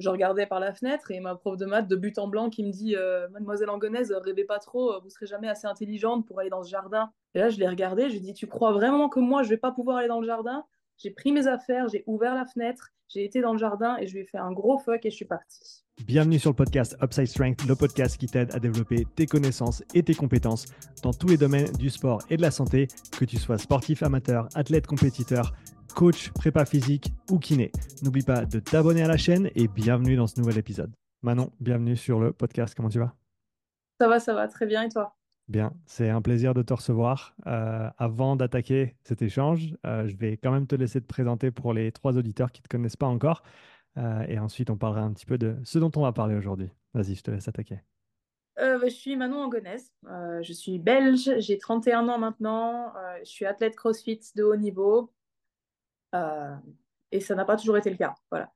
je regardais par la fenêtre et ma prof de maths de but en blanc qui me dit Mademoiselle Angonaise, rêvez pas trop, vous serez jamais assez intelligente pour aller dans ce jardin. Et là, je l'ai regardé, je lui ai dit Tu crois vraiment que moi, je vais pas pouvoir aller dans le jardin? J'ai pris mes affaires, j'ai ouvert la fenêtre, j'ai été dans le jardin et je lui ai fait un gros fuck et je suis partie. Bienvenue sur le podcast Upside Strength, le podcast qui t'aide à développer tes connaissances et tes compétences dans tous les domaines du sport et de la santé, que tu sois sportif amateur, athlète compétiteur coach, prépa physique ou kiné. N'oublie pas de t'abonner à la chaîne et bienvenue dans ce nouvel épisode. Manon, bienvenue sur le podcast. Comment tu vas? Ça va, ça va, très bien. Et toi? Bien, c'est un plaisir de te recevoir. Euh, avant d'attaquer cet échange, euh, je vais quand même te laisser te présenter pour les trois auditeurs qui ne te connaissent pas encore. Euh, et ensuite, on parlera un petit peu de ce dont on va parler aujourd'hui. Vas-y, je te laisse attaquer. Bah, je suis Manon Angonès, je suis belge, j'ai 31 ans maintenant, je suis athlète CrossFit de haut niveau, et ça n'a pas toujours été le cas. Voilà.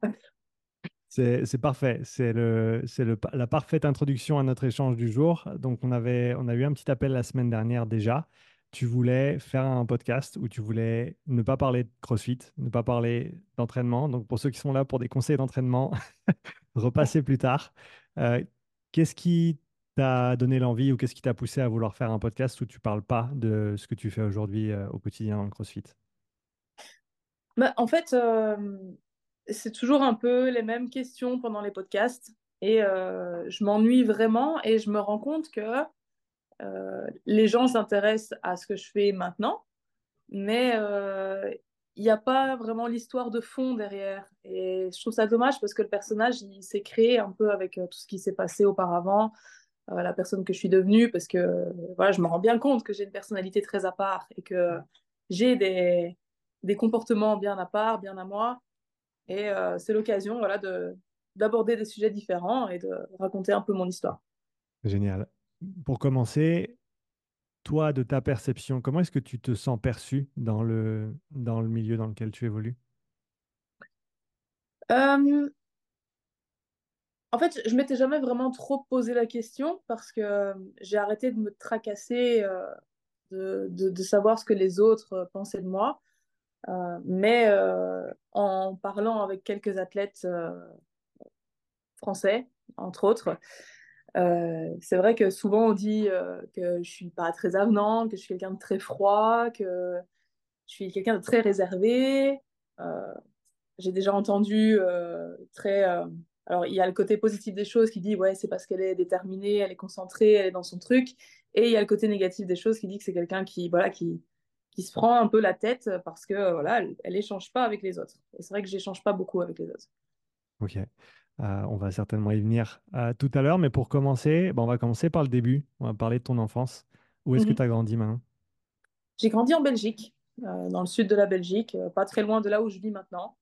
C'est parfait. C'est la parfaite introduction à notre échange du jour. Donc, on, avait, on a eu un petit appel la semaine dernière déjà. Tu voulais faire un podcast où tu voulais ne pas parler de CrossFit, ne pas parler d'entraînement. Donc, pour ceux qui sont là pour des conseils d'entraînement, repasser plus tard. Euh, qu'est-ce qui t'a donné l'envie ou qu'est-ce qui t'a poussé à vouloir faire un podcast où tu parles pas de ce que tu fais aujourd'hui euh, au quotidien dans le CrossFit? Bah, en fait, euh, c'est toujours un peu les mêmes questions pendant les podcasts. Et euh, je m'ennuie vraiment et je me rends compte que euh, les gens s'intéressent à ce que je fais maintenant, mais il n'y a pas vraiment l'histoire de fond derrière. Et je trouve ça dommage parce que le personnage, il s'est créé un peu avec tout ce qui s'est passé auparavant, la personne que je suis devenue, parce que voilà, je me rends bien compte que j'ai une personnalité très à part et que j'ai des, des comportements bien à part, bien à moi. Et euh, c'est l'occasion voilà, de, d'aborder des sujets différents et de raconter un peu mon histoire. Génial. Pour commencer, toi, de ta perception, comment est-ce que tu te sens perçu dans le, dans le milieu dans lequel tu évolues? Euh, En fait, je m'étais jamais vraiment trop posé la question parce que j'ai arrêté de me tracasser euh, de, de, de, savoir ce que les autres pensaient de moi. Euh, mais euh, en parlant avec quelques athlètes euh, français, entre autres, c'est vrai que souvent on dit que je suis pas très avenant, que je suis quelqu'un de très froid, que je suis quelqu'un de très réservé. J'ai déjà entendu très. alors, il y a le côté positif des choses qui dit ouais, c'est parce qu'elle est déterminée, elle est concentrée, elle est dans son truc. Et il y a le côté négatif des choses qui dit que c'est quelqu'un qui, voilà, qui, qui se prend un peu la tête parce que voilà, elle n'échange pas avec les autres. Et c'est vrai que j'échange pas beaucoup avec les autres. Ok. Euh, on va certainement y venir euh, tout à l'heure, mais pour commencer, bon, on va commencer par le début. On va parler de ton enfance. Où est-ce que mhm. tu as grandi maintenant J'ai grandi en Belgique, euh, dans le sud de la Belgique, pas très loin de là où je vis maintenant.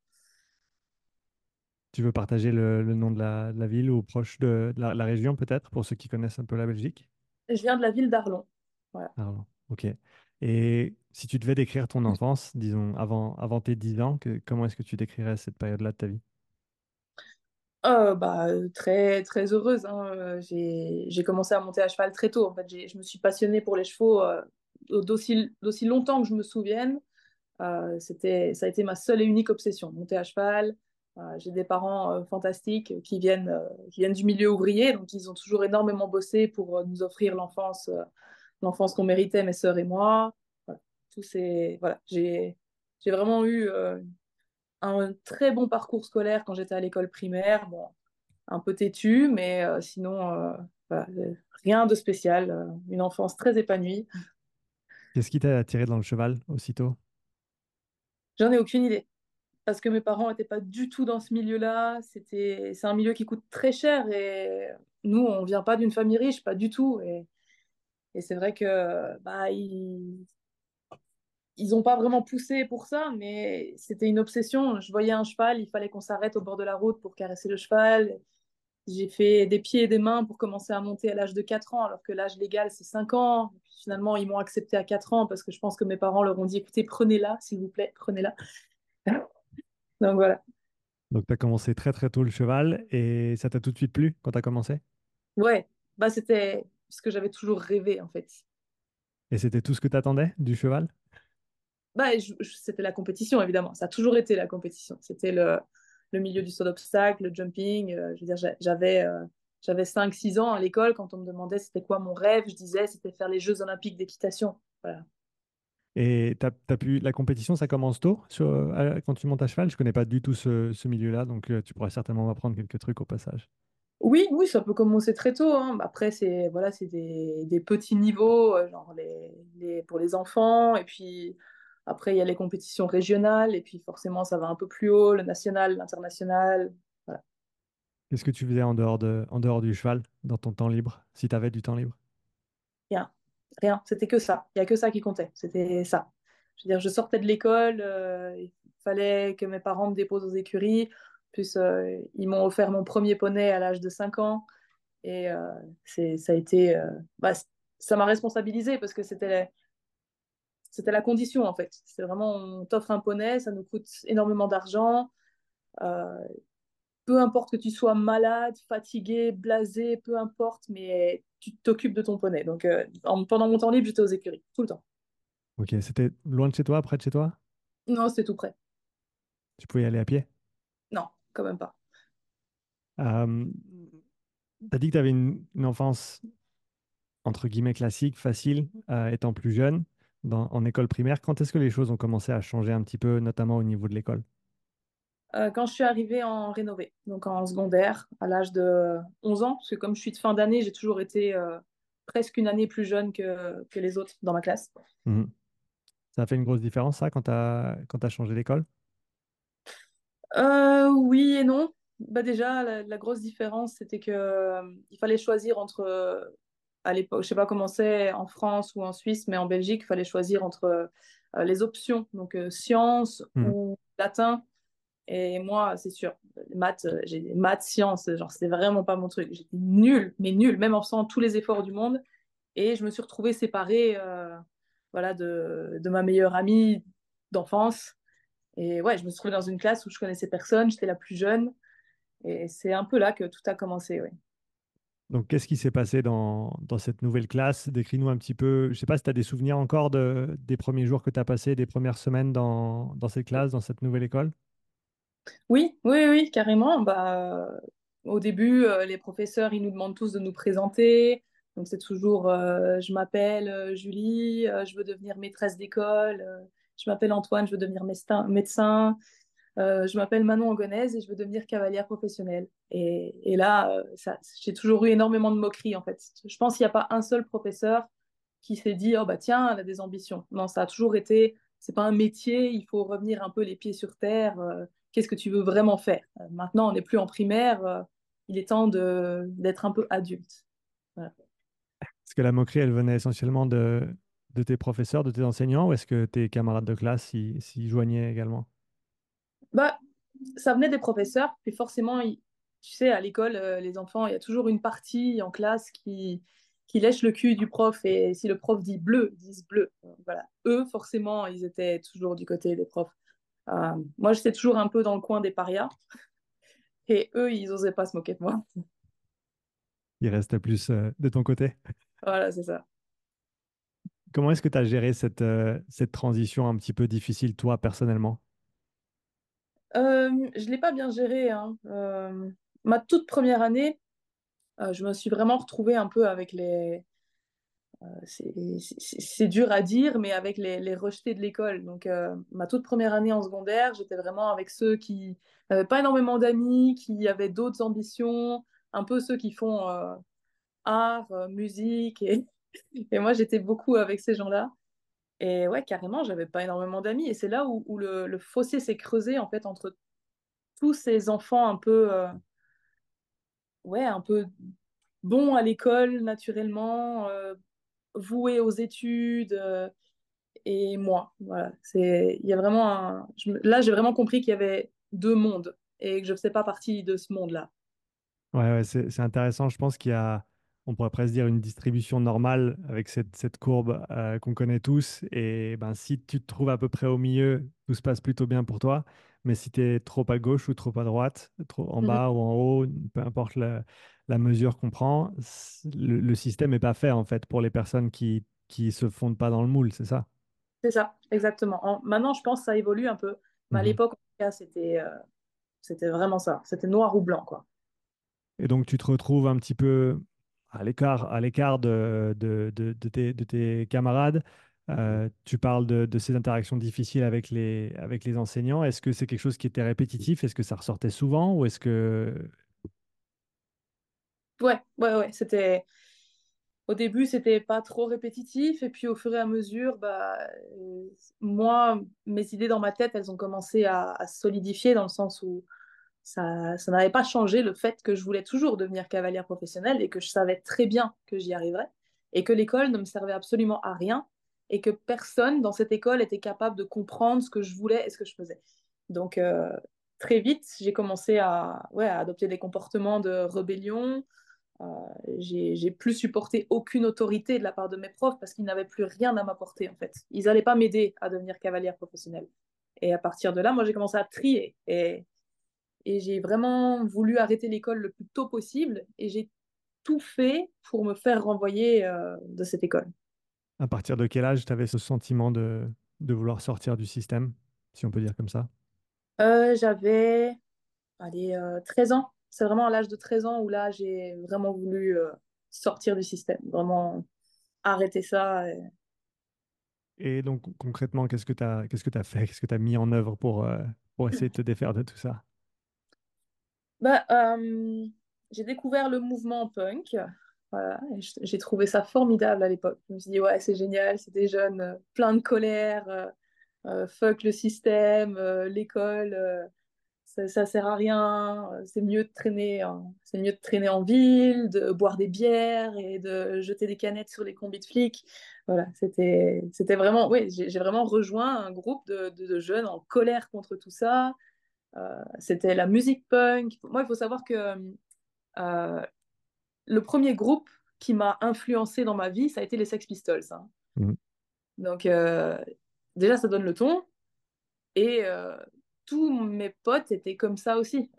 Tu veux partager le, nom de la, ville ou proche de, la, région peut-être, pour ceux qui connaissent un peu la Belgique? Je viens de la ville d'Arlon. Voilà. Arlon, ok. Et si tu devais décrire ton enfance, disons, avant, avant tes 10 ans, que, comment est-ce que tu décrirais cette période-là de ta vie? Euh, bah, très, très heureuse. Hein. J'ai commencé à monter à cheval très tôt. En fait, je me suis passionnée pour les chevaux euh, d'aussi longtemps que je me souvienne. Euh, c'était, ça a été ma seule et unique obsession, monter à cheval. J'ai des parents fantastiques qui viennent, qui viennent du milieu ouvrier, donc ils ont toujours énormément bossé pour nous offrir l'enfance l'enfance qu'on méritait, mes sœurs et moi. Voilà. Tout voilà. J'ai, j'ai vraiment eu euh, un très bon parcours scolaire quand j'étais à l'école primaire. Bon, un peu têtu, mais euh, sinon, euh, rien de spécial. une enfance très épanouie. Qu'est-ce qui t'a attiré dans le cheval aussitôt? J'en ai aucune idée. Parce que mes parents n'étaient pas du tout dans ce milieu-là. C'était, c'est un milieu qui coûte très cher et nous, on vient pas d'une famille riche, pas du tout. Et et c'est vrai que bah, ils n'ont pas vraiment poussé pour ça, mais c'était une obsession. Je voyais un cheval, il fallait qu'on s'arrête au bord de la route pour caresser le cheval. J'ai fait des pieds et des mains pour commencer à monter à l'âge de 4 ans, alors que l'âge légal, c'est 5 ans. finalement, ils m'ont accepté à 4 ans parce que je pense que mes parents leur ont dit écoutez, prenez-la, s'il vous plaît, prenez-la. Donc voilà. Donc tu as commencé très très tôt le cheval et ça t'a tout de suite plu quand tu as commencé? Ouais, bah, c'était ce que j'avais toujours rêvé en fait. Et c'était tout ce que tu attendais du cheval? Bah, C'était la compétition évidemment, ça a toujours été la compétition. C'était le, le milieu du saut d'obstacle, le jumping. Euh, je veux dire, j'a- j'avais euh, j'avais 5-6 ans à l'école. Quand on me demandait c'était quoi mon rêve, je disais c'était faire les Jeux olympiques d'équitation. Voilà. Et t'as, t'as pu, la compétition, ça commence tôt sur, euh, quand tu montes à cheval? Je connais pas du tout ce, ce milieu-là, donc tu pourrais certainement m'apprendre quelques trucs au passage. Oui, oui, ça peut commencer très tôt. hein. Après, c'est voilà, c'est des, des petits niveaux, genre les, les, pour les enfants. Et puis après, il y a les compétitions régionales. Et puis forcément, ça va un peu plus haut, le national, l'international. Voilà. Qu'est-ce que tu faisais en dehors de, en dehors du cheval, dans ton temps libre, si tu avais du temps libre? Rien, rien. C'était que ça. Il y a que ça qui comptait. C'était ça. Je veux dire, je sortais de l'école, euh, il fallait que mes parents me déposent aux écuries. Plus, euh, ils m'ont offert mon premier poney à l'âge de 5 ans. Et euh, ça a été, euh, bah, ça m'a responsabilisé parce que c'était c'était la condition en fait. C'est vraiment, on t'offre un poney, ça nous coûte énormément d'argent. Euh, peu importe que tu sois malade, fatigué, blasé, peu importe, mais tu t'occupes de ton poney. Donc euh, en- pendant mon temps libre, j'étais aux écuries, tout le temps. Ok, c'était loin de chez toi, près de chez toi? Non, c'était tout prêt. Tu pouvais y aller à pied? Non, quand même pas. Euh, tu as dit que tu avais une, une enfance, entre guillemets, classique, facile, euh, étant plus jeune, dans- en école primaire. Quand est-ce que les choses ont commencé à changer un petit peu, notamment au niveau de l'école? Euh, quand je suis arrivée en rénové, donc en secondaire, à l'âge de 11 ans, parce que comme je suis de fin d'année, j'ai toujours été euh, presque une année plus jeune que, que les autres dans ma classe. Mhm. Ça a fait une grosse différence, ça, quand tu as, tu changé d'école? Euh, oui et non. Bah déjà, la, la grosse différence, c'était que euh, il fallait choisir entre, à l'époque, je sais pas comment c'est en France ou en Suisse, mais en Belgique, il fallait choisir entre euh, les options, donc euh, sciences Mhm. ou latin. Et moi, c'est sûr, maths, euh, j'ai des maths, sciences, genre c'était vraiment pas mon truc. J'étais nulle, mais nulle, même en faisant tous les efforts du monde. Et je me suis retrouvée séparée, euh, voilà, de, de ma meilleure amie d'enfance. Et ouais, je me suis retrouvée dans une classe où je connaissais personne, j'étais la plus jeune. Et c'est un peu là que tout a commencé, oui. Donc, qu'est-ce qui s'est passé dans, cette nouvelle classe? Décris-nous un petit peu. Je ne sais pas si tu as des souvenirs encore de, des premiers jours que tu as passés, des premières semaines dans, cette classe, dans cette nouvelle école? Oui, oui, oui, carrément. Bah, au début, euh, les professeurs, ils nous demandent tous de nous présenter. Donc, c'est toujours, euh, je m'appelle euh, Julie, je veux devenir maîtresse d'école. je m'appelle Antoine, je veux devenir médecin. Euh, je m'appelle Manon Angonèse et je veux devenir cavalière professionnelle. Et, là, euh, j'ai toujours eu énormément de moqueries, en fait. Je pense qu'il n'y a pas un seul professeur qui s'est dit, oh bah tiens, elle a des ambitions. Non, ça a toujours été, c'est pas un métier, il faut revenir un peu les pieds sur terre. euh, qu'est-ce que tu veux vraiment faire? Maintenant, on n'est plus en primaire, il est temps d'être un peu adulte. Est-ce que la moquerie, elle venait essentiellement de, tes professeurs, de tes enseignants, ou est-ce que tes camarades de classe s'y joignaient également? Bah, ça venait des professeurs, puis forcément, il- tu sais, à l'école, euh, les enfants, il y a toujours une partie en classe qui, qui lèche le cul du prof, et si le prof dit bleu, ils disent bleu. Voilà. Eux, forcément, ils étaient toujours du côté des profs. Euh, moi, j'étais toujours un peu dans le coin des parias, et eux, ils n'osaient pas se moquer de moi. Il restait plus euh, de ton côté. Voilà, c'est ça. Comment est-ce que tu as géré cette, cette transition un petit peu difficile, toi, personnellement? Euh, je ne l'ai pas bien géré. hein. Euh, ma toute première année, euh, je me suis vraiment retrouvée un peu avec les, c'est c'est- dur à dire, mais avec les, rejetés de l'école. Donc, euh, ma toute première année en secondaire, j'étais vraiment avec ceux qui n'avaient pas énormément d'amis, qui avaient d'autres ambitions, un peu ceux qui font euh, art, euh, musique. Et moi, j'étais beaucoup avec ces gens-là. Et ouais, carrément, j'avais pas énormément d'amis. Et c'est là où, le, fossé s'est creusé, en fait, entre tous ces enfants un peu, euh, ouais, un peu bons à l'école, naturellement, euh, voués aux études. euh, et moi. Voilà, il y a vraiment là j'ai vraiment compris qu'il y avait deux mondes et que je ne faisais pas partie de ce monde-là. Ouais, ouais, c'est intéressant. Je pense qu'il y a, on pourrait presque dire, une distribution normale avec cette, cette courbe euh, qu'on connaît tous. Et ben, si tu te trouves à peu près au milieu, tout se passe plutôt bien pour toi. Mais si tu es trop à gauche ou trop à droite, trop en Mhm. bas ou en haut, peu importe la, la mesure qu'on prend, le, le système n'est pas fait en fait pour les personnes qui qui se fondent pas dans le moule, c'est ça? C'est ça, exactement. En- maintenant, je pense que ça évolue un peu, mais à Mhm. l'époque, en tout cas, c'était euh, C'était vraiment ça. C'était noir ou blanc, quoi. Et donc, tu te retrouves un petit peu à l'écart, à l'écart de, de, de, de tes, de tes camarades. Euh, tu parles de, de ces interactions difficiles avec les, avec les enseignants. Est-ce que c'est quelque chose qui était répétitif? Est-ce que ça ressortait souvent ou est-ce que... Ouais, ouais, ouais. C'était au début, c'était pas trop répétitif, et puis au fur et à mesure, bah, euh, moi, mes idées dans ma tête, elles ont commencé à, à se solidifier dans le sens où ça, ça n'avait pas changé le fait que je voulais toujours devenir cavalière professionnelle et que je savais très bien que j'y arriverais, et que l'école ne me servait absolument à rien, et que personne dans cette école était capable de comprendre ce que je voulais et ce que je faisais. Donc, euh, très vite, j'ai commencé à, ouais, à adopter des comportements de rébellion, euh, j'ai plus supporté aucune autorité de la part de mes profs parce qu'ils n'avaient plus rien à m'apporter en fait. Ils n'allaient pas m'aider à devenir cavalière professionnelle. Et à partir de là, moi j'ai commencé à trier et, et j'ai vraiment voulu arrêter l'école le plus tôt possible et j'ai tout fait pour me faire renvoyer euh, de cette école. À partir de quel âge tu avais ce sentiment de, de vouloir sortir du système, si on peut dire comme ça? Euh, J'avais allez, euh, 13 ans. C'est vraiment à l'âge de 13 ans où là, j'ai vraiment voulu euh, sortir du système, vraiment arrêter ça. et- Et donc concrètement, qu'est-ce que tu as, qu'est-ce que tu fait? Qu'est-ce que tu as mis en œuvre pour, euh, pour essayer de te défaire de tout ça? Bah, euh, j'ai découvert le mouvement punk. J'ai trouvé ça formidable à l'époque. Je me suis dit, ouais, c'est génial, c'est des jeunes euh, pleins de colère, euh, euh, fuck le système, l'école, ça, ça sert à rien, c'est mieux de traîner mieux de traîner en ville, de boire des bières et de jeter des canettes sur les combis de flics. Voilà, c'était, vraiment, oui, j'ai vraiment rejoint un groupe de jeunes en colère contre tout ça. Euh, c'était la musique punk. Moi, il faut savoir que euh, le premier groupe qui m'a influencé dans ma vie, ça a été les Sex Pistols. hein. Mhm. Donc, euh, déjà, ça donne le ton. Et tous mes potes étaient comme ça aussi.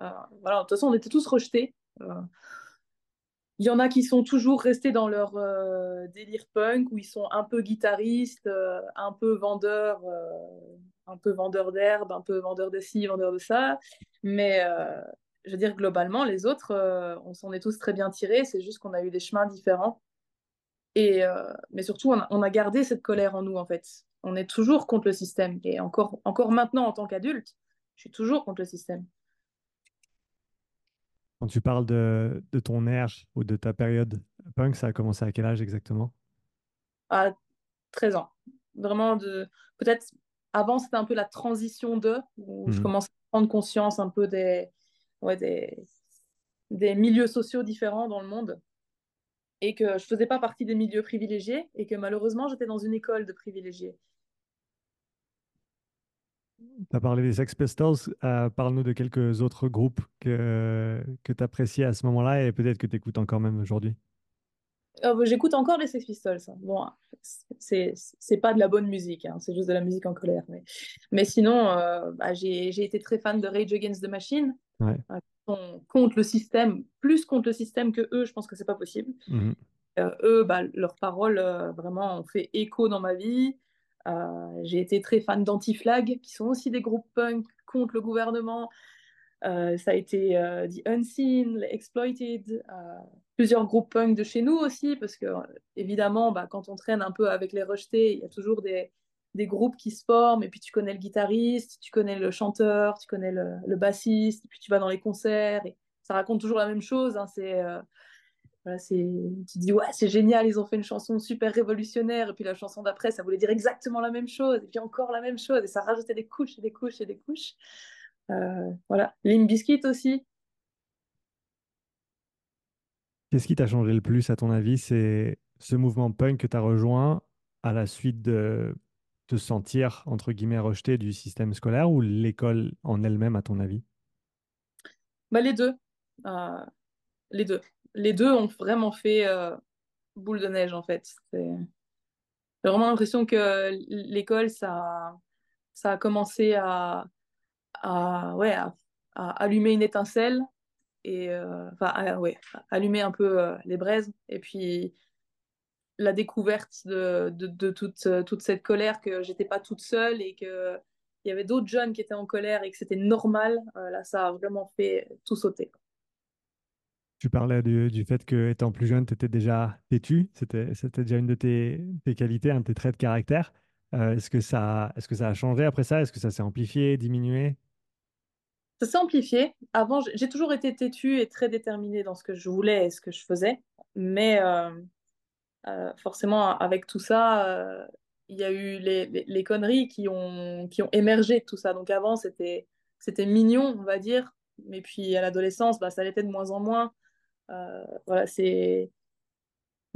Voilà, de toute façon, on était tous rejetés. Il y en a qui sont toujours restés dans leur euh, délire punk, où ils sont un peu guitaristes, euh, un peu vendeurs, euh, un peu vendeurs d'herbe, un peu vendeurs de ci, vendeurs de ça. Mais euh, je veux dire, globalement, les autres, euh, on s'en est tous très bien tirés. C'est juste qu'on a eu des chemins différents. Et, euh, mais surtout, on a, on a gardé cette colère en nous, en fait. On est toujours contre le système. Et encore, encore maintenant, en tant qu'adulte, je suis toujours contre le système. Quand tu parles de, de ton ère ou de ta période punk, ça a commencé à quel âge exactement? À 13 ans. Vraiment, de peut-être avant, c'était un peu la transition de, où je Mhm. commençais à prendre conscience un peu des, ouais, des, des milieux sociaux différents dans le monde. Et que je faisais pas partie des milieux privilégiés et que malheureusement, j'étais dans une école de privilégiés. Tu as parlé des Sex Pistols. euh, parle-nous de quelques autres groupes que, que tu appréciais à ce moment-là et peut-être que tu écoutes encore même aujourd'hui. Bah, j'écoute encore les Sex Pistols. hein. Bon, c'est pas de la bonne musique, hein, c'est juste de la musique en colère. Mais, mais sinon, euh, bah, j'ai été très fan de Rage Against the Machine, Ouais. euh, contre le système, plus contre le système que eux, je pense que c'est pas possible. Mhm. Euh, eux, bah, leurs paroles vraiment ont fait écho dans ma vie. J'ai été très fan d'Anti-Flag, qui sont aussi des groupes punk contre le gouvernement. Ça a été The Unseen, Exploited, plusieurs groupes punk de chez nous aussi, parce que évidemment, bah, quand on traîne un peu avec les rejetés, il y a toujours des, groupes qui se forment, et puis tu connais le guitariste, tu connais le chanteur, tu connais le, bassiste, et puis tu vas dans les concerts, et ça raconte toujours la même chose. hein, euh, c'est, tu te dis, ouais, c'est génial, ils ont fait une chanson super révolutionnaire, et puis la chanson d'après, ça voulait dire exactement la même chose, et puis encore la même chose, et ça rajoutait des couches et des couches et des couches. Euh, voilà, Limp Bizkit aussi. Qu'est-ce qui t'a changé le plus, à ton avis? C'est ce mouvement punk que tu as rejoint à la suite de te sentir, entre guillemets, rejeté du système scolaire ou l'école en elle-même, à ton avis? Bah, les deux. Euh, les deux. Les deux ont vraiment fait euh, boule de neige, en fait. J'ai vraiment l'impression que l'école, ça, ça a commencé à, à, ouais, à allumer une étincelle et euh, enfin, à- ouais, allumer un peu euh, les braises. Et puis la découverte de, de, toute, toute cette colère que j'étais pas toute seule et que il y avait d'autres jeunes qui étaient en colère et que c'était normal, euh, là, ça a vraiment fait tout sauter. Tu parlais du, du fait que étant plus jeune, tu étais déjà têtu. C'était, c'était déjà une de tes, tes qualités, un de tes traits de caractère. Euh, est-ce que ça, est-ce que ça a changé après ça? Est-ce que ça s'est amplifié, diminué? Ça s'est amplifié. Avant, j'ai toujours été têtue et très déterminée dans ce que je voulais et ce que je faisais. Mais euh, euh, forcément, avec tout ça, euh, il y a eu les, conneries qui ont, qui ont émergé de tout ça. Donc avant, c'était, mignon, on va dire. Mais puis à l'adolescence, bah, ça l'était de moins en moins. Voilà, c'est...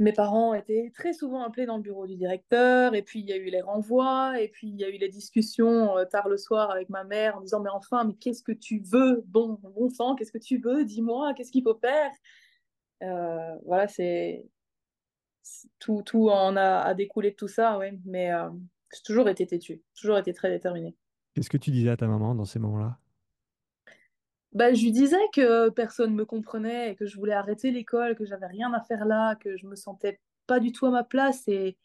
Mes parents étaient très souvent appelés dans le bureau du directeur, et puis il y a eu les renvois, et puis il y a eu les discussions euh, tard le soir avec ma mère en disant Mais enfin, mais qu'est-ce que tu veux? Bon, bon sang, qu'est-ce que tu veux? Dis-moi, qu'est-ce qu'il faut faire? Euh, voilà, c'est tout, tout en a, découlé de tout ça, ouais. Mais euh, j'ai toujours été têtue, toujours été très déterminée. Qu'est-ce que tu disais à ta maman dans ces moments-là? Bah, je lui disais que personne me comprenait, et que je voulais arrêter l'école, que j'avais rien à faire là, que je me sentais pas du tout à ma place et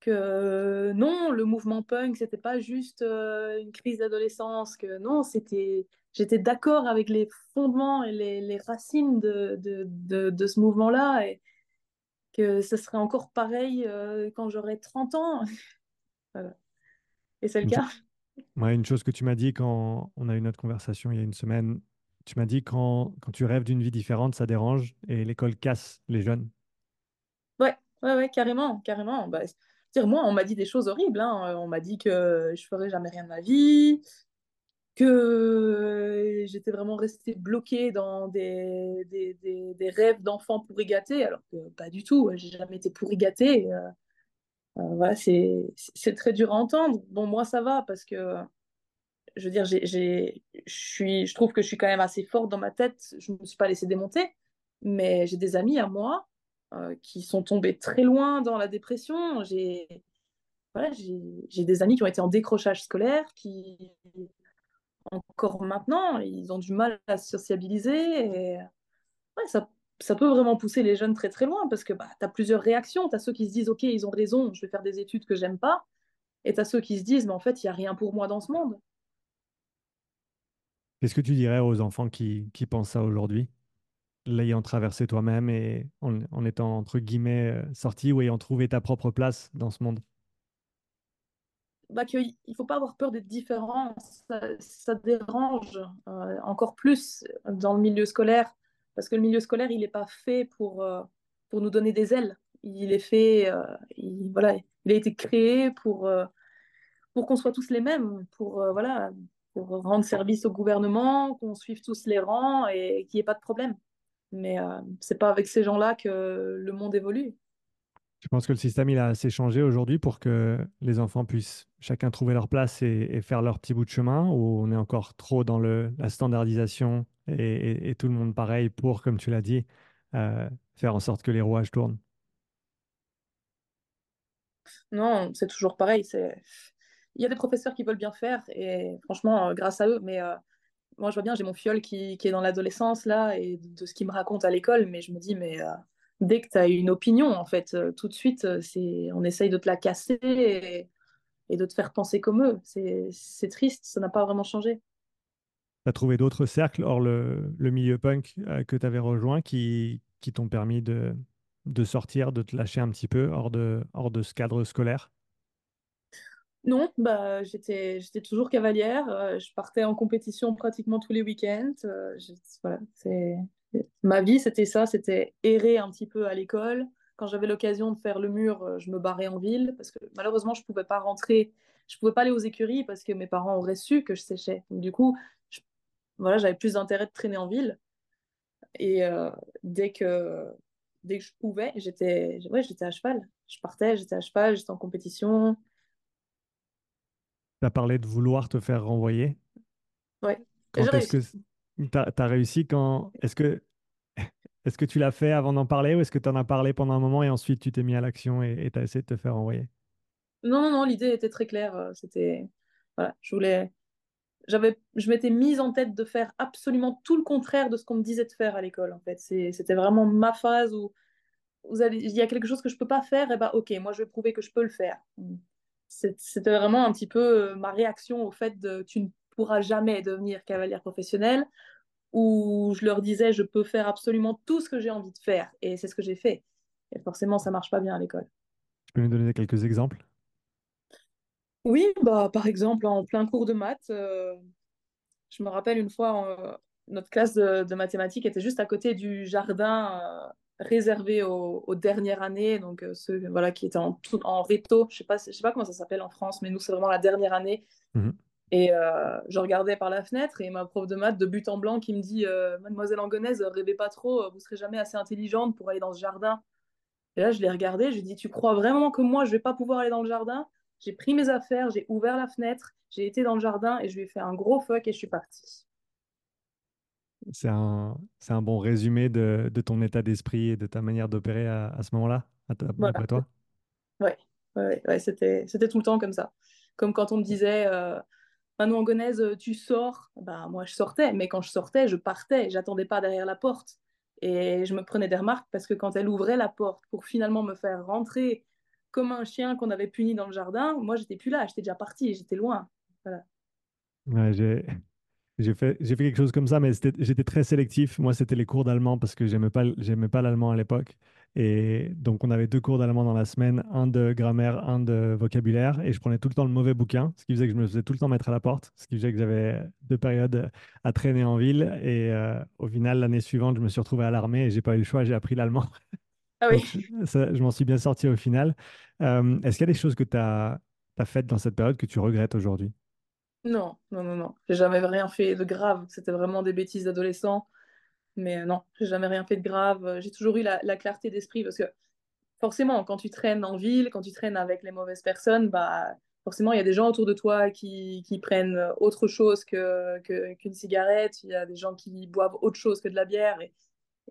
que non, le mouvement punk, c'était pas juste euh, une crise d'adolescence, que non, c'était, j'étais d'accord avec les fondements et les, les racines de, de, de, de ce mouvement-là et que ce serait encore pareil euh, quand j'aurais 30 ans. Voilà. Et c'est le cas. Une chose que tu m'as dit quand on a eu notre conversation il y a une semaine, tu m'as dit quand, quand tu rêves d'une vie différente, ça dérange et l'école casse les jeunes. Ouais, ouais, ouais, carrément, carrément. Bah, dire, moi, on m'a dit des choses horribles. hein. On m'a dit que je ferais jamais rien de ma vie, que j'étais vraiment restée bloquée dans des, des, des, rêves d'enfants pourri gâtés, alors que pas du tout. J'ai jamais été pourri gâtée. Euh, euh, voilà, c'est très dur à entendre. Bon, moi, ça va parce que, je veux dire, je trouve que je suis quand même assez forte dans ma tête. Je ne me suis pas laissée démonter, mais j'ai des amis à moi euh, qui sont tombés très loin dans la dépression. J'ai voilà, des amis qui ont été en décrochage scolaire, qui encore maintenant, ils ont du mal à se sociabiliser. Et ouais, ça, ça peut vraiment pousser les jeunes très très loin parce que bah, tu as plusieurs réactions. Tu as ceux qui se disent, OK, ils ont raison, je vais faire des études que j'aime pas. Et tu as ceux qui se disent, mais en fait, il n'y a rien pour moi dans ce monde. Qu'est-ce que tu dirais aux enfants qui, qui pensent ça aujourd'hui, l'ayant traversé toi-même et en, en étant entre guillemets euh, sorti ou ayant trouvé ta propre place dans ce monde? Bah, qu'il ne faut pas avoir peur d'être différent. Ça, ça dérange euh, encore plus dans le milieu scolaire parce que le milieu scolaire, il n'est pas fait pour, euh, pour nous donner des ailes. Il est fait, euh, il, voilà, il a été créé pour, euh, pour qu'on soit tous les mêmes, pour, voilà, pour rendre service au gouvernement, qu'on suive tous les rangs et qu'il n'y ait pas de problème. Mais euh, c'est pas avec ces gens-là que le monde évolue. Tu penses que le système il a assez changé aujourd'hui pour que les enfants puissent chacun trouver leur place et, faire leur petit bout de chemin ou on est encore trop dans la standardisation et, tout le monde pareil pour, comme tu l'as dit, euh, faire en sorte que les rouages tournent? Non, c'est toujours pareil. Il y a des professeurs qui veulent bien faire et franchement, euh, grâce à eux, mais euh, moi je vois bien, j'ai mon fiole qui, est dans l'adolescence là et de ce qu'il me raconte à l'école, mais je me dis, mais dès que tu as une opinion, en fait, tout de suite, on essaye de te la casser et, et de te faire penser comme eux. C'est triste, ça n'a pas vraiment changé. Tu trouvé d'autres cercles hors le, le milieu punk euh, que tu avais rejoint qui, qui t'ont permis de, de sortir, de te lâcher un petit peu hors de, hors de ce cadre scolaire? Non, bah, j'étais, j'étais toujours cavalière. euh, je partais en compétition pratiquement tous les week-ends. euh, voilà, c'est... Ma vie, c'était ça, c'était errer un petit peu à l'école. Quand j'avais l'occasion de faire le mur, je me barrais en ville parce que malheureusement, je ne pouvais pas rentrer. Je ne pouvais pas aller aux écuries parce que mes parents auraient su que je séchais. Du coup, je- voilà, j'avais plus d'intérêt de traîner en ville. Et euh, dès que, dès que je pouvais, j'étais ouais, à cheval. Je partais, j'étais à cheval, j'étais en compétition. Tu as parlé de vouloir te faire renvoyer. Ouais. Est-ce que tu as, réussi quand est-ce que est-ce que tu l'as fait avant d'en parler ou est-ce que tu en as parlé pendant un moment et ensuite tu t'es mis à l'action et tu as essayé de te faire envoyer? Non, non, non, l'idée était très claire. euh, C'était, voilà, je voulais, j'avais, je m'étais mise en tête de faire absolument tout le contraire de ce qu'on me disait de faire à l'école. En fait, c'était vraiment ma phase où il y a quelque chose que je peux pas faire, et bah ok, moi je vais prouver que je peux le faire. c'était vraiment un petit peu euh, ma réaction au fait de tu ne pourras jamais devenir cavalière professionnelle, où je leur disais je peux faire absolument tout ce que j'ai envie de faire, et c'est ce que j'ai fait. Et forcément, ça marche pas bien à l'école. Tu peux nous donner quelques exemples? Oui, bah, par exemple, en plein cours de maths, euh, je me rappelle une fois, notre classe de, de mathématiques était juste à côté du jardin euh, réservé aux, aux dernières années, donc euh, ceux voilà, qui étaient en, en réto, je sais pas, je sais pas comment ça s'appelle en France, mais nous, c'est vraiment la dernière année. Mhm. Et je regardais par la fenêtre et ma prof de maths de but en blanc qui me dit Mademoiselle Angonaise, rêvez pas trop, vous serez jamais assez intelligente pour aller dans ce jardin. Et là, je l'ai regardé, je lui ai dit Tu crois vraiment que moi, je vais pas pouvoir aller dans le jardin? J'ai pris mes affaires, j'ai ouvert la fenêtre, j'ai été dans le jardin et je lui ai fait un gros fuck et je suis partie. C'est un, c'est un bon résumé de, de ton état d'esprit et de ta manière d'opérer à, à ce moment-là, à ta- Voilà. d'après toi? Ouais, ouais, ouais, c'était tout le temps comme ça. Comme quand on me disait, euh, Manon Angonaise, euh, tu sors? Bah, moi, je sortais, mais quand je sortais, je partais. J'attendais pas derrière la porte. Et je me prenais des remarques parce que quand elle ouvrait la porte pour finalement me faire rentrer comme un chien qu'on avait puni dans le jardin, moi, j'étais plus là, j'étais déjà partie, j'étais loin. Voilà. J'ai, fait, quelque chose comme ça, mais j'étais très sélectif. Moi, c'était les cours d'allemand parce que j'aimais pas, pas l'allemand à l'époque. Et donc, on avait deux cours d'allemand dans la semaine, un de grammaire, un de vocabulaire. Et je prenais tout le temps le mauvais bouquin, ce qui faisait que je me faisais tout le temps mettre à la porte, ce qui faisait que j'avais deux périodes à traîner en ville. Et euh, au final, l'année suivante, je me suis retrouvé à l'armée et j'ai pas eu le choix, j'ai appris l'allemand. Ah Donc, oui, ça, je m'en suis bien sorti au final. Euh, est-ce qu'il y a des choses que tu as, faites dans cette période que tu regrettes aujourd'hui? non, non, non, non. J'ai jamais rien fait de grave. C'était vraiment des bêtises d'adolescent. Mais euh, non, j'ai jamais rien fait de grave. J'ai toujours eu la, la clarté d'esprit parce que forcément, quand tu traînes en ville, quand tu traînes avec les mauvaises personnes, bah, forcément, il y a des gens autour de toi qui, qui prennent autre chose que, que- qu'une cigarette. Il y a des gens qui boivent autre chose que de la bière. Et,